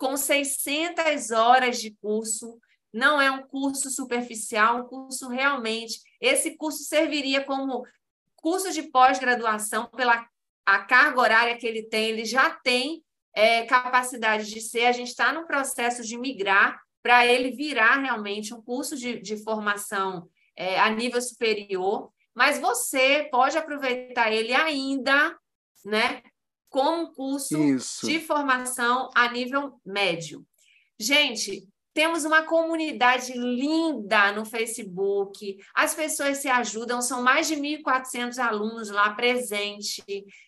com 600 horas de curso. Não é um curso superficial, um curso realmente. Esse curso serviria como curso de pós-graduação pela a carga horária que ele tem, ele já tem é, capacidade de ser. A gente está no processo de migrar para ele virar realmente um curso de, de formação é, a nível superior, mas você pode aproveitar ele ainda, né, como um curso Isso. de formação a nível médio. Gente, temos uma comunidade linda no Facebook, as pessoas se ajudam, são mais de 1.400 alunos lá presentes,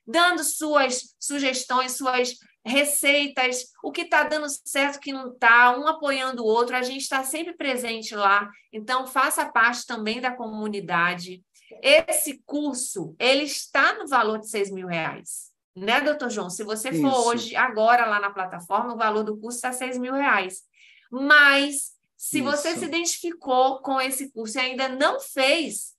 dando suas sugestões, suas receitas, o que está dando certo, o que não está, um apoiando o outro, a gente está sempre presente lá, então faça parte também da comunidade. Esse curso, ele está no valor de 6 mil reais, né, doutor João? Se você for Isso. hoje, agora lá na plataforma, o valor do curso está 6 mil reais. Mas, se você Isso. se identificou com esse curso e ainda não fez,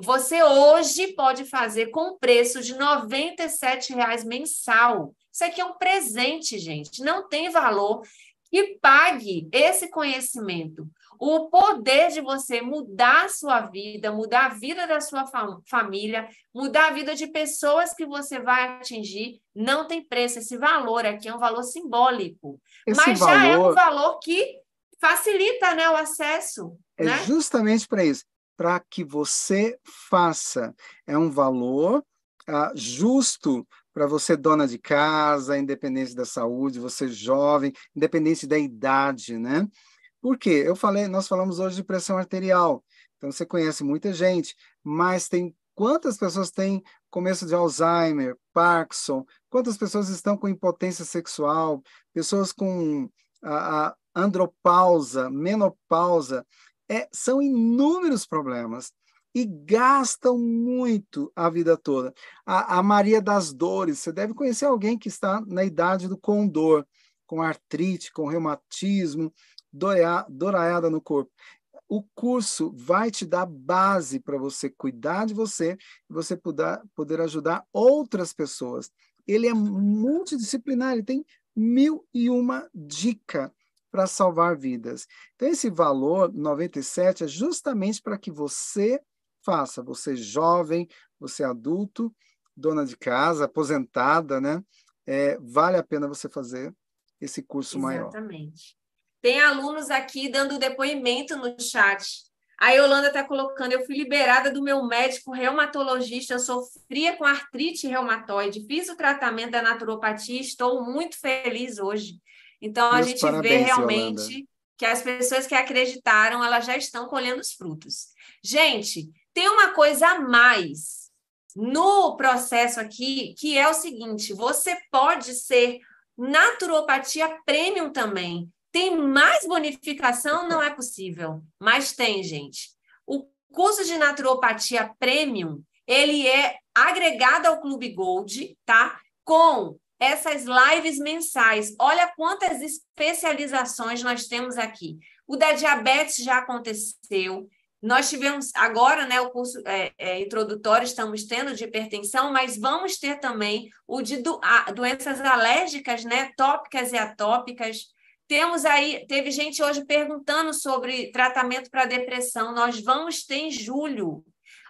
você hoje pode fazer com preço de 97 reais mensal. Isso aqui é um presente, gente. Não tem valor que pague esse conhecimento. O poder de você mudar a sua vida, mudar a vida da sua fam- família, mudar a vida de pessoas que você vai atingir, não tem preço. Esse valor aqui é um valor simbólico. Esse Mas já é um valor- valor que facilita né, o acesso. É né? justamente para isso, para que você faça. É um valor ah, justo para você, dona de casa, independente da saúde, você jovem, independente da idade, né? Por quê? Eu falei, nós falamos hoje de pressão arterial. Então você conhece muita gente, mas tem quantas pessoas têm começo de Alzheimer, Parkinson, quantas pessoas estão com impotência sexual, pessoas com a, a andropausa, menopausa, é, são inúmeros problemas e gastam muito a vida toda. A, a Maria das Dores, você deve conhecer alguém que está na idade do condor, com artrite, com reumatismo, doraiada no corpo. O curso vai te dar base para você cuidar de você e você poder, poder ajudar outras pessoas. Ele é multidisciplinar, ele tem mil e uma dica para salvar vidas. Então, esse valor 97 é justamente para que você faça, você jovem, você adulto, dona de casa, aposentada, né? É, vale a pena você fazer esse curso maior. Exatamente. Tem alunos aqui dando depoimento no chat. A Yolanda está colocando: eu fui liberada do meu médico reumatologista, eu sofria com artrite reumatoide, fiz o tratamento da naturopatia, estou muito feliz hoje. Então, a Meus gente parabéns, vê realmente Yolanda. que as pessoas que acreditaram, elas já estão colhendo os frutos. Gente, tem uma coisa a mais no processo aqui, que é o seguinte: você pode ser naturopatia premium também. Tem mais bonificação? Não é possível, mas tem, gente. O curso de naturopatia premium, ele é agregado ao Clube Gold, tá? Com essas lives mensais. Olha quantas especializações nós temos aqui. O da diabetes já aconteceu. Nós tivemos agora, né, o curso é, é, introdutório, estamos tendo de hipertensão, mas vamos ter também o de do, a, doenças alérgicas, né, tópicas e atópicas. Temos aí, teve gente hoje perguntando sobre tratamento para depressão. Nós vamos ter em julho.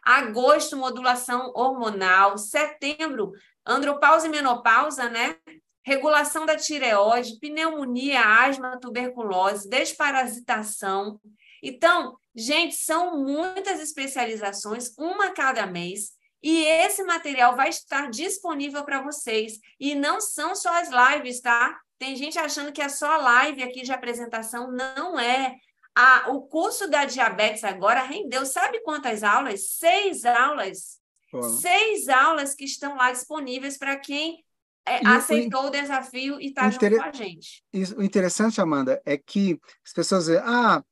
Agosto, modulação hormonal. Setembro, andropausa e menopausa, né? Regulação da tireoide, pneumonia, asma, tuberculose, desparasitação. Então, Gente, são muitas especializações, uma a cada mês, e esse material vai estar disponível para vocês. E não são só as lives, tá? Tem gente achando que é só a live aqui de apresentação. Não é. A, o curso da diabetes agora rendeu, sabe quantas aulas? Seis aulas. Seis aulas que estão lá disponíveis para quem é, aceitou o desafio e está junto com a gente. o interessante, Amanda, é que as pessoas dizem, ah,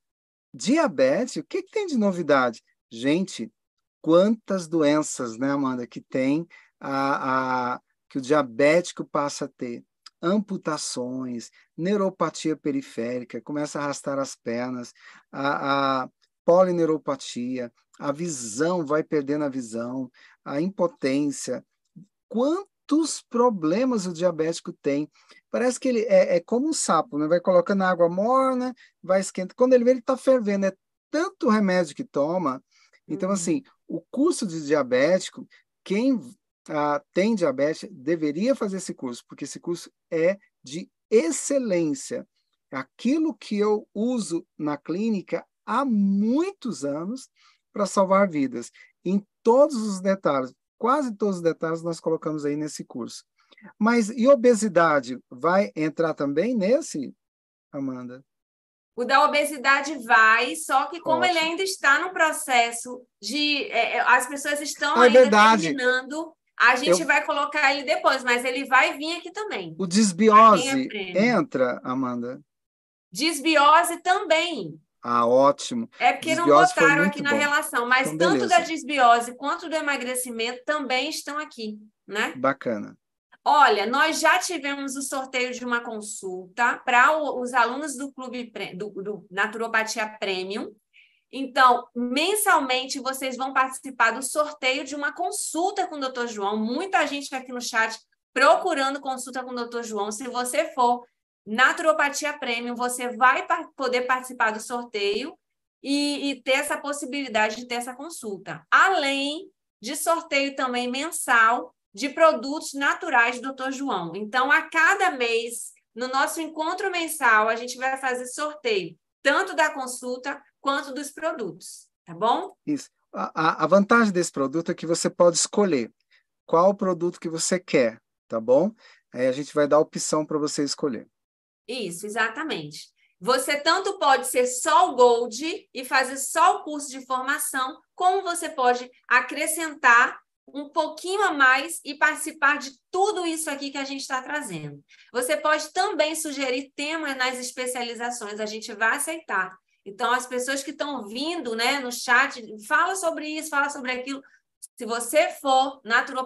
Diabetes, o que, que tem de novidade? Gente, quantas doenças, né, Amanda, que tem a, a, que o diabético passa a ter? Amputações, neuropatia periférica, começa a arrastar as pernas, a, a polineuropatia, a visão vai perdendo a visão, a impotência. Quantos problemas o diabético tem? Parece que ele é, é como um sapo, né? Vai colocando água morna, vai esquentando. Quando ele vê, ele está fervendo. É tanto remédio que toma. Então, uhum. assim, o curso de diabético, quem ah, tem diabetes deveria fazer esse curso, porque esse curso é de excelência. Aquilo que eu uso na clínica há muitos anos para salvar vidas. Em todos os detalhes, quase todos os detalhes nós colocamos aí nesse curso. Mas e obesidade vai entrar também nesse, Amanda? O da obesidade vai, só que como ele ainda está no processo de. É, é as pessoas estão é ainda verdade. terminando, a gente Eu... vai colocar ele depois, mas ele vai vir aqui também. O desbiose entra, Amanda? Desbiose também. Ah, ótimo. É porque desbiose não botaram aqui na relação, mas então, tanto da desbiose quanto do emagrecimento também estão aqui, né? Bacana. Olha, nós já tivemos o sorteio de uma consulta para os alunos do Clube do, do Naturopatia Premium. Então, mensalmente, vocês vão participar do sorteio de uma consulta com o Dr. João. Muita gente aqui no chat procurando consulta com o Dr. João. Se você for Naturopatia Premium, você vai poder participar do sorteio e, e ter essa possibilidade de ter essa consulta. Além de sorteio também mensal de produtos naturais do Dr. João. Então, a cada mês, no nosso encontro mensal, a gente vai fazer sorteio, tanto da consulta quanto dos produtos, tá bom? Isso. A, a vantagem desse produto é que você pode escolher qual produto que você quer, tá bom? Aí a gente vai dar a opção para você escolher. Isso, exatamente. Você tanto pode ser só o Gold e fazer só o curso de formação, como você pode acrescentar um pouquinho a mais e participar de tudo isso aqui que a gente está trazendo. Você pode também sugerir temas nas especializações, a gente vai aceitar. Então, as pessoas que estão vindo né, no chat, fala sobre isso, fala sobre aquilo. Se você for naturopata,